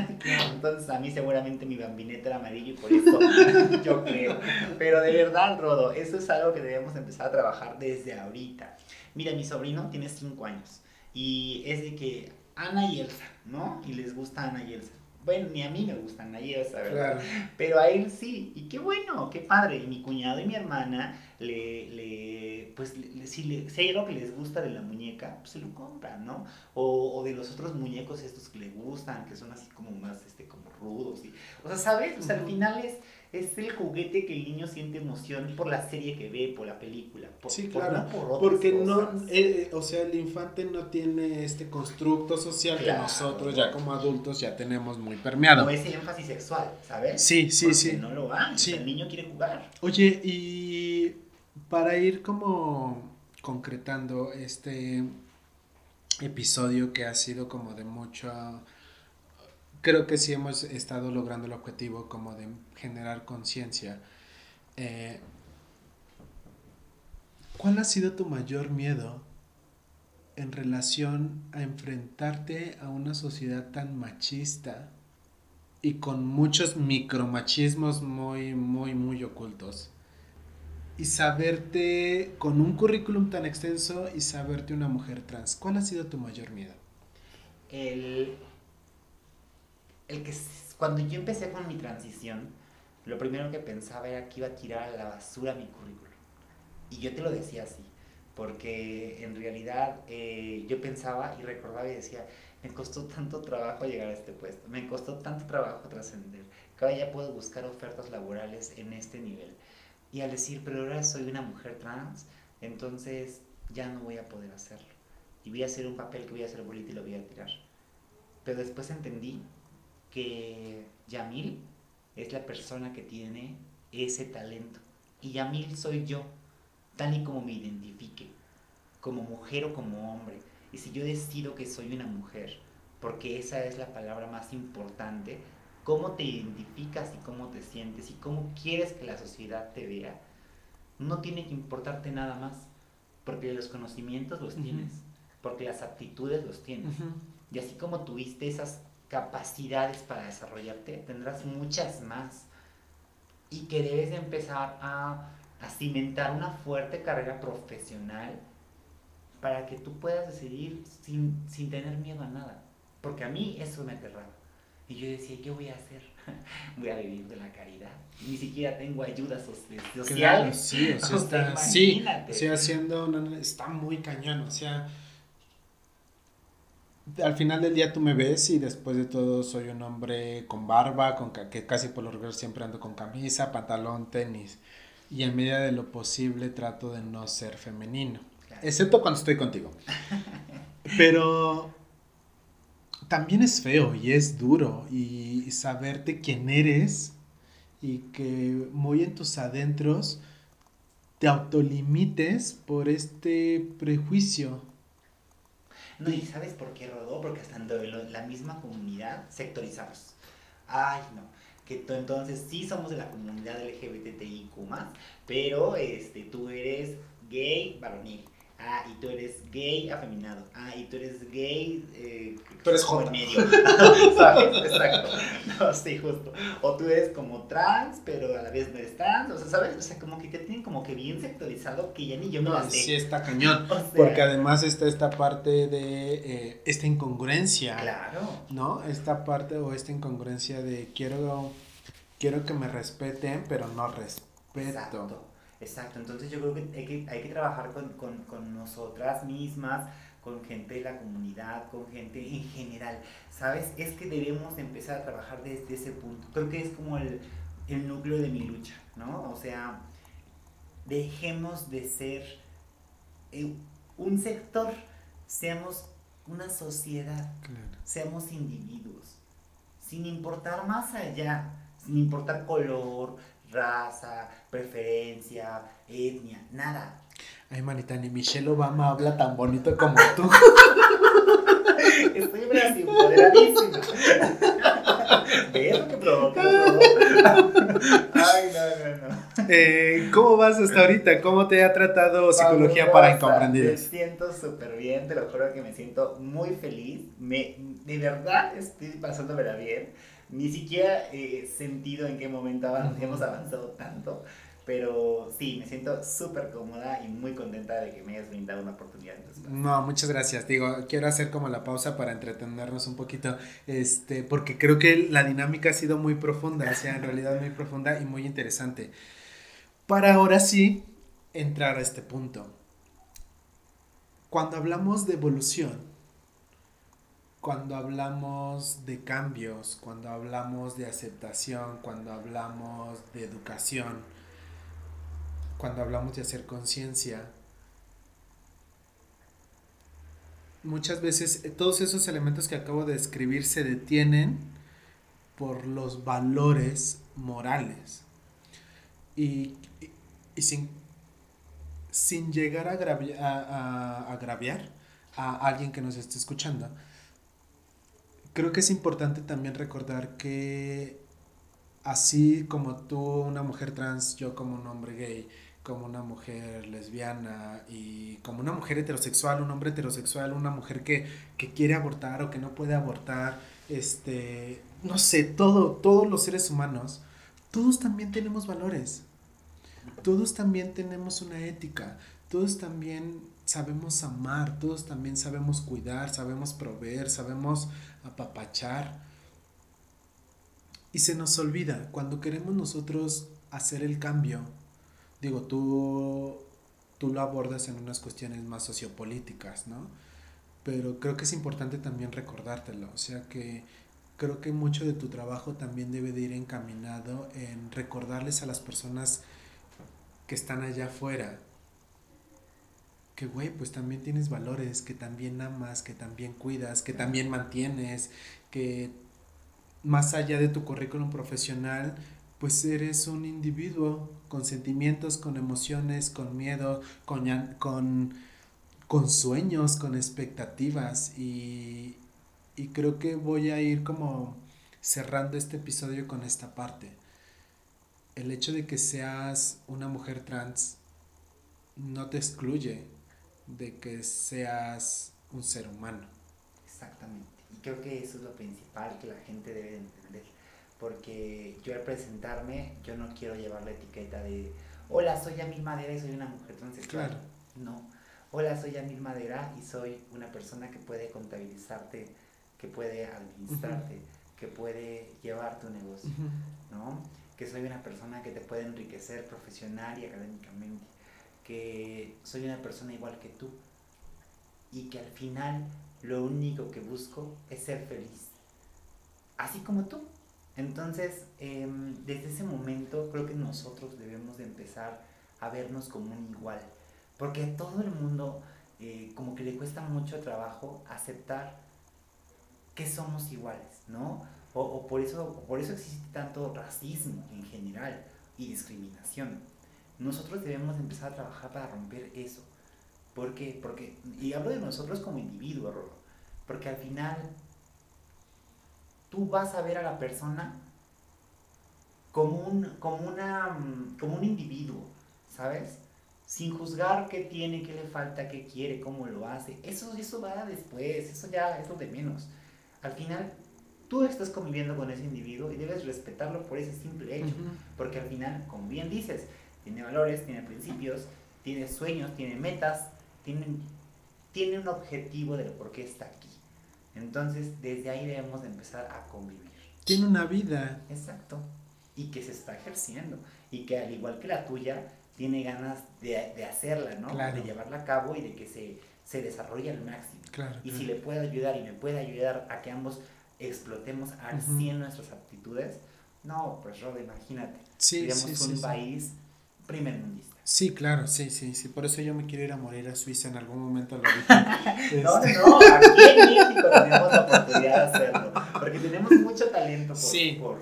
Entonces a mí seguramente mi bambinete era amarillo y por eso <laughs> yo creo. Pero de verdad, Rodo, eso es algo que debemos empezar a trabajar desde ahorita. Mira, mi sobrino tiene 5 años y es de que Ana y Elsa, ¿no? Y les gusta Ana y Elsa. Bueno, ni a mí me gustan Ana y Elsa, ¿verdad? Pero a él sí. Y qué bueno, qué padre. Y mi cuñado y mi hermana le, le pues si, le, si, hay algo que les gusta de la muñeca, pues se lo compran, ¿no? O, o, de los otros muñecos estos que le gustan, que son así como más, este, como rudos. Y, o sea, ¿sabes? O sea, al final es, es el juguete que el niño siente emoción por la serie que ve, por la película. Por, sí, claro. Por porque no, eh, o sea, el infante no tiene este constructo social que nosotros ya como adultos ya tenemos muy permeado. O ese énfasis sexual, ¿sabes? Sí, sí, porque sí. no lo hay. Sí. el niño quiere jugar. Oye, y para ir como concretando este episodio que ha sido como de mucho creo que sí hemos estado logrando el objetivo como de generar conciencia eh, ¿cuál ha sido tu mayor miedo en relación a enfrentarte a una sociedad tan machista y con muchos micromachismos muy muy muy ocultos y saberte con un currículum tan extenso y saberte una mujer trans. ¿Cuál ha sido tu mayor miedo? El, el que cuando yo empecé con mi transición, lo primero que pensaba era que iba a tirar a la basura mi currículum. Y yo te lo decía así, porque en realidad eh, yo pensaba y recordaba y decía, me costó tanto trabajo llegar a este puesto, me costó tanto trabajo trascender, que ahora ya puedo buscar ofertas laborales en este nivel y al decir, pero ahora soy una mujer trans, entonces ya no voy a poder hacerlo. Y voy a hacer un papel que voy a hacer bonito y lo voy a tirar. Pero después entendí que Yamil es la persona que tiene ese talento. Y Yamil soy yo, tal y como me identifique, como mujer o como hombre. Y si yo decido que soy una mujer, porque esa es la palabra más importante, cómo te identificas y cómo te sientes y cómo quieres que la sociedad te vea, no tiene que importarte nada más, porque los conocimientos los tienes, porque las aptitudes los tienes. Y así como tuviste esas capacidades para desarrollarte, tendrás muchas más. Y que debes de empezar a, a cimentar una fuerte carrera profesional para que tú puedas decidir sin, sin tener miedo a nada. Porque a mí eso me aterraba. Y yo decía, ¿qué voy a hacer? <laughs> voy a vivir de la caridad. Ni siquiera tengo ayuda social. Claro, sí, o sea, <laughs> está, sí, haciendo, está muy cañón, o sea, al final del día tú me ves y después de todo soy un hombre con barba, con que casi por lo regular siempre ando con camisa, pantalón, tenis. Y en medida de lo posible trato de no ser femenino. Excepto cuando estoy contigo. <laughs> Pero también es feo y es duro y saberte quién eres y que muy en tus adentros te autolimites por este prejuicio. No, y ¿sabes por qué rodó? Porque estando en la misma comunidad sectorizamos. Ay, no. Que entonces sí somos de la comunidad LGBTIQ, pero este, tú eres gay varonil Ah, y tú eres gay afeminado. Ah, y tú eres gay. Eh, tú eres joven. medio. <laughs> ¿Sabes? <laughs> Exacto. No, sí, justo. O tú eres como trans, pero a la vez no eres trans. O sea, ¿sabes? O sea, como que te tienen como que bien sectorizado que ya ni yo me no, Sí, está cañón. porque además está esta parte de eh, esta incongruencia. Claro. ¿No? Esta parte o esta incongruencia de quiero, quiero que me respeten, pero no respeto. Exacto. Exacto, entonces yo creo que hay que, hay que trabajar con, con, con, nosotras mismas, con gente de la comunidad, con gente en general, ¿sabes? Es que debemos empezar a trabajar desde ese punto. Creo que es como el, el núcleo de mi lucha, ¿no? O sea, dejemos de ser eh, un sector, seamos una sociedad, seamos individuos, sin importar más allá, sin importar color, raza, preferencia, etnia, nada. Ay, manita, ni Michelle Obama habla tan bonito como tú. <laughs> Estoy empoderadísima. <laughs> ¿Ves lo que provoca? Ay, no, no, no. Eh, ¿Cómo vas hasta ahorita? ¿Cómo te ha tratado psicología para incomprendidos? Me siento súper bien, te lo juro que me siento muy feliz. Me, de verdad estoy pasándomela bien. Ni siquiera he sentido en qué momento hemos avanzado tanto. Pero sí, me siento súper cómoda y muy contenta de que me hayas brindado una oportunidad. No, muchas gracias. Digo, quiero hacer como la pausa para entretenernos un poquito, este, porque creo que la dinámica ha sido muy profunda, o sea, en realidad muy profunda y muy interesante. Para ahora sí entrar a este punto. Cuando hablamos de evolución, cuando hablamos de cambios, cuando hablamos de aceptación, cuando hablamos de educación, cuando hablamos de hacer conciencia, muchas veces eh, todos esos elementos que acabo de describir se detienen por los valores morales. Y, sin, sin, llegar a, a, agraviar a alguien que nos esté escuchando, creo que es importante también recordar que así como tú, una mujer trans, yo como un hombre gay, como una mujer lesbiana y como una mujer heterosexual, un hombre heterosexual, una mujer que, quiere abortar o que no puede abortar, este, no sé, todo, todos los seres humanos, todos también tenemos valores, todos también tenemos una ética, todos también sabemos amar, todos también sabemos cuidar, sabemos proveer, sabemos apapachar. Y se nos olvida, cuando queremos nosotros hacer el cambio, digo, tú, tú lo abordas en unas cuestiones más sociopolíticas, ¿no? Pero creo que es importante también recordártelo, o sea que creo que mucho de tu trabajo también debe de ir encaminado en recordarles a las personas que están allá afuera que, güey, pues también tienes valores, que también amas, que también cuidas, que también mantienes, que más allá de tu currículum profesional, pues eres un individuo con sentimientos, con emociones, con miedo, con, con, con sueños, con expectativas y, y creo que voy a ir como cerrando este episodio con esta parte. El hecho de que seas una mujer trans no te excluye de que seas un ser humano. Exactamente. Y creo que eso es lo principal que la gente debe entender porque yo al presentarme, yo no quiero llevar la etiqueta de, hola, soy Yamil Madera y soy una mujer transexual. Claro. No. Hola, soy Yamil Madera y soy una persona que puede contabilizarte, que puede administrarte, que puede llevar tu negocio, ¿no? Que soy una persona que te puede enriquecer profesional y académicamente, que soy una persona igual que tú y que al final lo único que busco es ser feliz, así como tú. Entonces, em, desde ese momento creo que nosotros debemos de empezar a vernos como un igual, porque a todo el mundo eh, como que le cuesta mucho trabajo aceptar que somos iguales, ¿no? O, por, eso, por eso existe tanto racismo en general y discriminación. Nosotros debemos empezar a trabajar para romper eso. ¿Por qué? Porque, y hablo de nosotros como individuos, porque al final tú vas a ver a la persona como un, como una, mm, como un individuo, ¿sabes? Sin juzgar qué tiene, qué le falta, qué quiere, cómo lo hace. Eso, eso va después, eso ya es lo de menos. Al final, tú estás conviviendo con ese individuo y debes respetarlo por ese simple hecho. Porque al final, como bien dices, tiene valores, tiene principios, tiene sueños, tiene metas, tiene, tiene un objetivo de por qué está aquí. Entonces, desde ahí debemos de empezar a convivir. Tiene una vida. Exacto. Y que se está ejerciendo. Y que al igual que la tuya, tiene ganas de, hacerla, ¿no? De llevarla a cabo y de que se, se desarrolle al máximo. Claro, y si le puede ayudar y me puede ayudar a que ambos explotemos al 100 nuestras aptitudes, no, pues Rob, imagínate. Sí, un país primer mundista. Sí, claro, sí, sí, sí. Por eso yo me quiero ir a morir a Suiza en algún momento. Lo <laughs> no, no, no, aquí en México tenemos la oportunidad de hacerlo. Porque tenemos mucho talento por,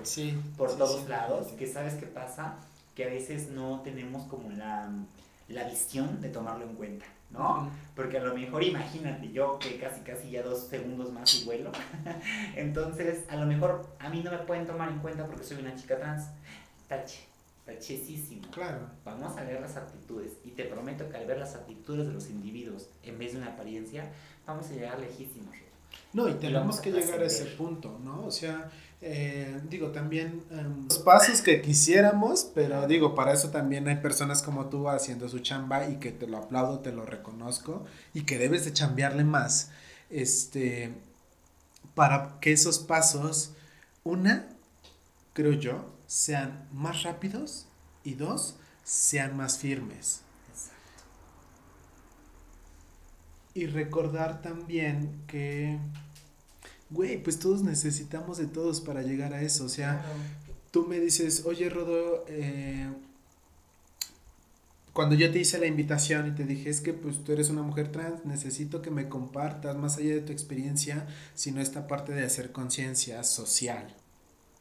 por, todos lados. Que sabes qué pasa? Que a veces no tenemos como la, la visión de tomarlo en cuenta, ¿no? Porque a lo mejor imagínate yo que casi casi ya dos segundos más y vuelo. <laughs> Entonces, a lo mejor a mí no me pueden tomar en cuenta porque soy una chica trans. Tache, tachesísimo. Claro. Vamos a ver las actitudes. Y te prometo que al ver las actitudes de los individuos en vez de una apariencia, vamos a llegar lejísimos. No, y tenemos que llegar a ese punto, ¿no? O sea, eh, digo, también em, los pasos que quisiéramos, pero digo, para eso también hay personas como tú haciendo su chamba y que te lo aplaudo, te lo reconozco y que debes de chambearle más, este, para que esos pasos, una, creo yo, sean más rápidos y dos, sean más firmes. Y recordar también que güey, pues todos necesitamos de todos para llegar a eso. O sea, tú me dices, oye, Rodo, eh, cuando yo te hice la invitación y te dije, es que pues tú eres una mujer trans, necesito que me compartas más allá de tu experiencia, sino esta parte de hacer conciencia social.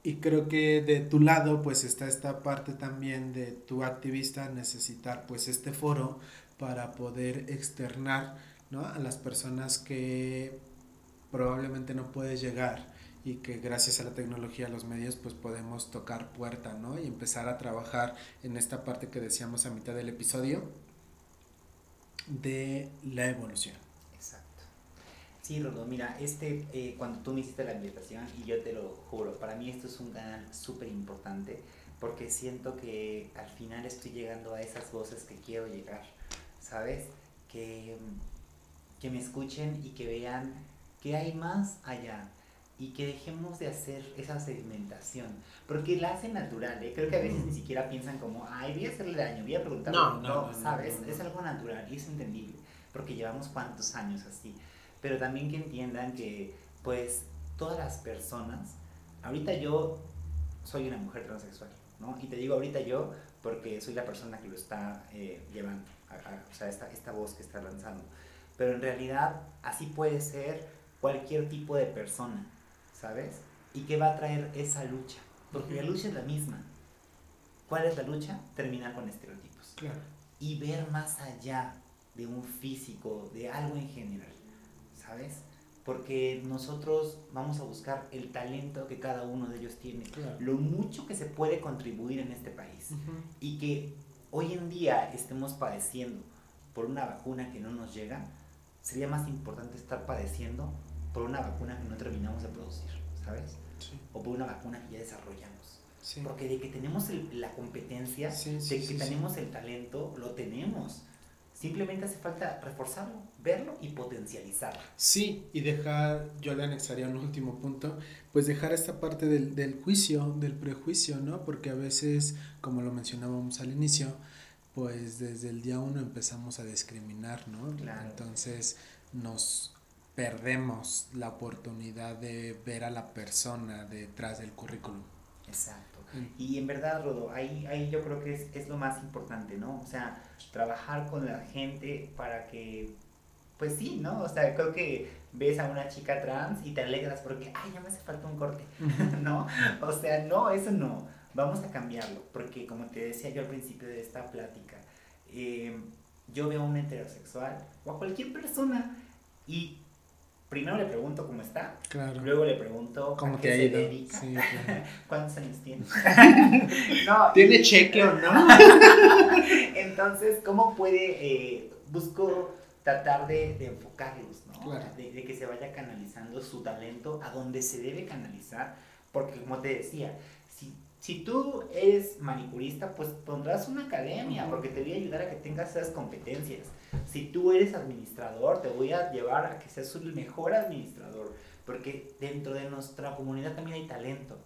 Y creo que de tu lado pues está esta parte también de tu activista necesitar pues este foro para poder externar ¿no? a las personas que probablemente no puedes llegar y que gracias a la tecnología, a los medios, pues podemos tocar puerta, ¿no? Y empezar a trabajar en esta parte que decíamos a mitad del episodio de la evolución. Sí, Rodo, mira, este, eh, cuando tú me hiciste la invitación, y yo te lo juro, para mí esto es un canal súper importante, porque siento que al final estoy llegando a esas voces que quiero llegar, ¿sabes? Que, que me escuchen y que vean que hay más allá y que dejemos de hacer esa segmentación, porque la hacen natural, ¿eh? creo que a veces ni siquiera piensan como, ay, voy a hacerle daño, voy a preguntar, no, no, ¿sabes? es algo natural y es entendible, porque llevamos cuántos años así, pero también que entiendan que, pues, todas las personas, ahorita yo soy una mujer transexual, ¿no? Y te digo ahorita yo porque soy la persona que lo está eh, llevando, o sea, esta, esta voz que está lanzando, pero en realidad así puede ser cualquier tipo de persona, ¿sabes? Y que va a traer esa lucha, porque la lucha es la misma. ¿Cuál es la lucha? Terminar con estereotipos. Claro. Y ver más allá de un físico, de algo en general, ¿sabes? Porque nosotros vamos a buscar el talento que cada uno de ellos tiene, lo mucho que se puede contribuir en este país y que hoy en día estemos padeciendo por una vacuna que no nos llega, sería más importante estar padeciendo por una vacuna que no terminamos de producir, ¿sabes? O por una vacuna que ya desarrollamos. Porque de que tenemos la competencia, de que tenemos el talento, lo tenemos. Simplemente hace falta reforzarlo, verlo y potencializarlo. Sí, y dejar, yo le anexaría un último punto, pues dejar esta parte del, del juicio, del prejuicio, ¿no? Porque a veces, como lo mencionábamos al inicio, pues desde el día uno empezamos a discriminar, ¿no? Claro. Entonces nos perdemos la oportunidad de ver a la persona detrás del currículum. Exacto. Y en verdad, Rodo, ahí, ahí yo creo que es, es lo más importante, ¿no? O sea, trabajar con la gente para que, pues sí, ¿no? O sea, creo que ves a una chica trans y te alegras porque, ay, ya me hace falta un corte, <laughs> ¿no? O sea, no, eso no. Vamos a cambiarlo, porque como te decía yo al principio de esta plática, eh, yo veo a un heterosexual o a cualquier persona y primero le pregunto cómo está, luego le pregunto ¿Cómo a qué se dedica, <laughs> cuántos años tiene. <laughs> no, ¿Tiene cheque o no? <laughs> Entonces, ¿cómo puede, eh, busco tratar de, de enfocarlos, ¿no? De, de, que se vaya canalizando su talento a donde se debe canalizar, porque como te decía, si tú eres manicurista, pues pondrás una academia, porque te voy a ayudar a que tengas esas competencias. Si tú eres administrador, te voy a llevar a que seas el mejor administrador, porque dentro de nuestra comunidad también hay talento.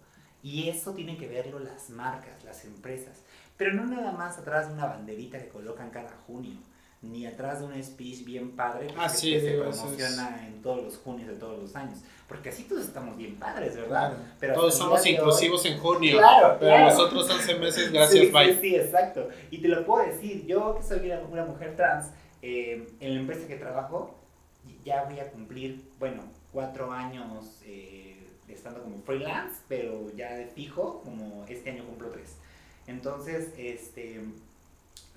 Y eso tienen que verlo las marcas, las empresas. Pero no nada más atrás de una banderita que colocan cada junio ni atrás de un speech bien padre que, ah, se promociona en todos los junios de todos los años. Porque así todos estamos bien padres, ¿verdad? Pero todos somos inclusivos en junio. Claro, pero los otros 11 meses, gracias, bye. Sí, sí, exacto. Y te lo puedo decir, yo que soy una, mujer trans, eh, en la empresa que trabajo, ya voy a cumplir, bueno, cuatro años eh, estando como freelance, pero ya de fijo, como este año cumplo tres. Entonces, este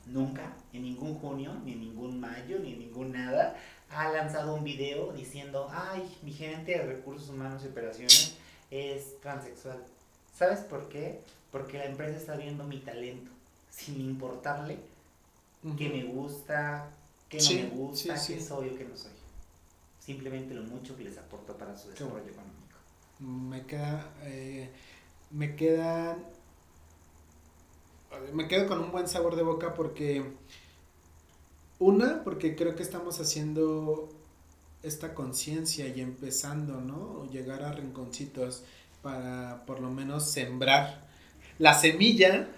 nunca, en ningún junio, ni en ningún mayo, ni en ningún nada, ha lanzado un video diciendo, ay, mi gerente de recursos humanos y operaciones es transexual. ¿Sabes por qué? Porque la empresa está viendo mi talento, sin importarle qué me gusta, qué no me gusta, qué soy o qué no soy. Simplemente lo mucho que les aporto para su desarrollo económico. Me queda, eh, me queda, me quedo con un buen sabor de boca porque una, porque creo que estamos haciendo esta conciencia y empezando, ¿no? Llegar a rinconcitos para por lo menos sembrar la semilla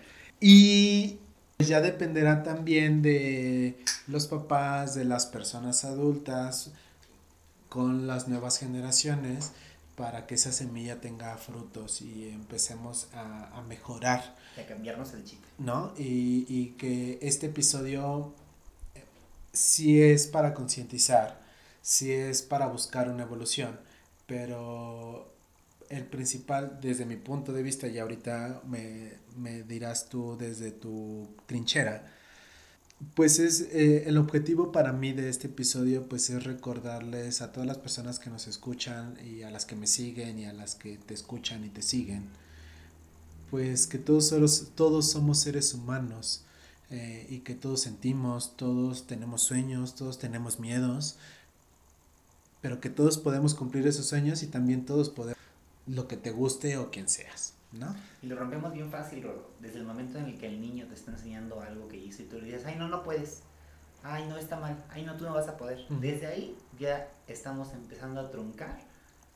y ya dependerá también de los papás, de las personas adultas con las nuevas generaciones para que esa semilla tenga frutos y empecemos a, mejorar. a cambiarnos el chip. ¿No? Y, y que este episodio sí es para concientizar, sí es para buscar una evolución, pero el principal, desde mi punto de vista, y ahorita me, me dirás tú desde tu trinchera, pues es eh, el objetivo para mí de este episodio, pues es recordarles a todas las personas que nos escuchan y a las que me siguen y a las que te escuchan y te siguen, pues que todos, todos somos seres humanos eh, y que todos sentimos, todos tenemos sueños, todos tenemos miedos, pero que todos podemos cumplir esos sueños y también todos podemos lo que te guste o quien seas, ¿no? Y lo rompemos bien fácil, Desde el momento en el que el niño te está enseñando algo que hizo y tú le dices, ay, no, no puedes. Ay, no está mal. Ay, no, tú no vas a poder. Desde ahí ya estamos empezando a truncar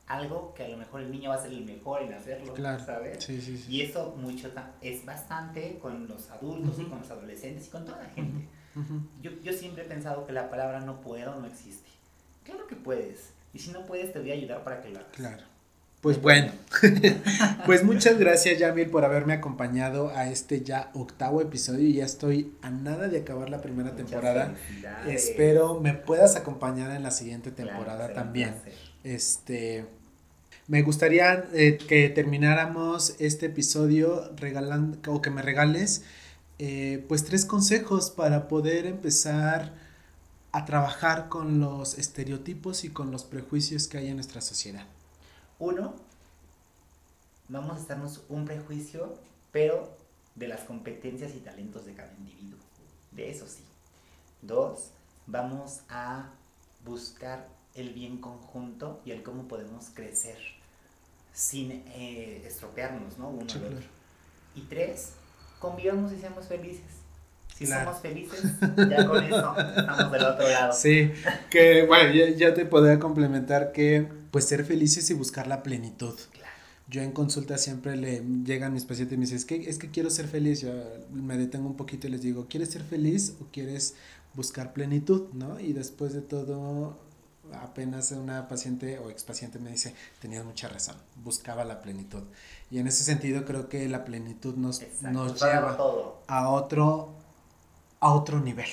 algo que a lo mejor el niño va a ser el mejor en hacerlo, ¿sabes? Sí, sí, sí. Y eso mucho es bastante con los adultos y con los adolescentes y con toda la gente. yo, yo siempre he pensado que la palabra no puedo no existe. Claro que puedes. Y si no puedes, te voy a ayudar para que lo hagas. Claro. Pues bueno, <laughs> pues muchas gracias Yamil por haberme acompañado a este ya octavo episodio y ya estoy a nada de acabar la primera temporada. Espero me puedas acompañar en la siguiente temporada también. Este, me gustaría eh, que termináramos este episodio regalando o que me regales eh, pues tres consejos para poder empezar a trabajar con los estereotipos y con los prejuicios que hay en nuestra sociedad. Uno, vamos a estarnos un prejuicio, pero de las competencias y talentos de cada individuo. De eso sí. Dos, vamos a buscar el bien conjunto y el cómo podemos crecer sin eh, estropearnos, ¿no? Uno al otro. Y tres, convivamos y seamos felices. Si somos felices, ya con eso estamos del otro lado. Sí, que bueno, ya, te podría complementar que pues ser felices y buscar la plenitud. Claro. Yo en consulta siempre le llegan mis pacientes y me dicen, es que, es que quiero ser feliz. Yo me detengo un poquito y les digo, ¿quieres ser feliz o quieres buscar plenitud? ¿No? Y después de todo, apenas una paciente o expaciente me dice, tenías mucha razón, buscaba la plenitud. Y en ese sentido creo que la plenitud nos, nos lleva a otro, a otro nivel.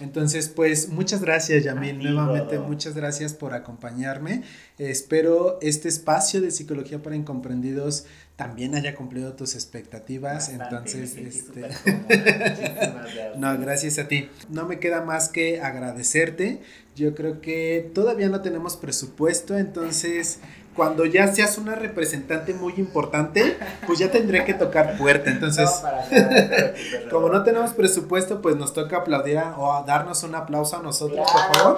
Entonces, pues muchas gracias, Yamil. Nuevamente, muchas gracias por acompañarme. espero este espacio de psicología para incomprendidos también haya cumplido tus expectativas. Entonces, este... <laughs> no, gracias a ti. No me queda más que agradecerte. Yo creo que todavía no tenemos presupuesto, entonces cuando ya seas una representante muy importante, pues ya tendré que tocar puerta. Entonces, como no tenemos presupuesto, pues nos toca aplaudir o darnos un aplauso a nosotros, por favor.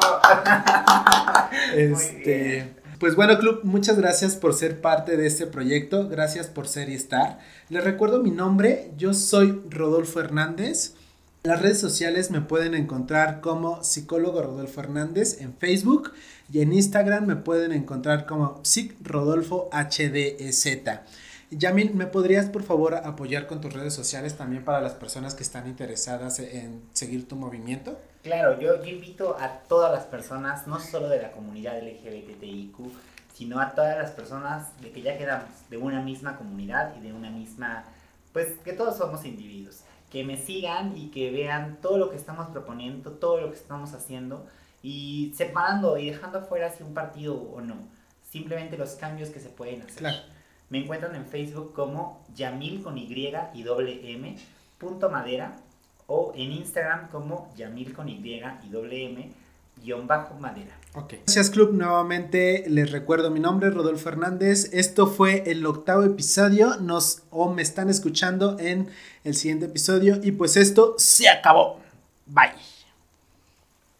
<laughs> este, pues bueno, Club, muchas gracias por ser parte de este proyecto. Gracias por ser y estar. Les recuerdo mi nombre. Yo soy Rodolfo Hernández. En las redes sociales me pueden encontrar como psicólogo Rodolfo Hernández en Facebook y en Instagram me pueden encontrar como psic Rodolfo HDZ. Yamil, ¿me podrías por favor apoyar con tus redes sociales también para las personas que están interesadas en seguir tu movimiento? Claro, yo, invito a todas las personas, no solo de la comunidad LGBTIQ, sino a todas las personas de que ya quedamos de una misma comunidad y de una misma, pues que todos somos individuos, que me sigan y que vean todo lo que estamos proponiendo, todo lo que estamos haciendo y separando y dejando afuera si un partido o no, simplemente los cambios que se pueden hacer. Claro. Me encuentran en Facebook como Yamil con Y y doble M, punto madera, o en Instagram como Yamil con Y y doble M guion bajo madera. Ok. Gracias Club, nuevamente les recuerdo mi nombre, Rodolfo Hernández. Esto fue el octavo episodio, nos o me están escuchando en el siguiente episodio y pues esto se acabó. Bye.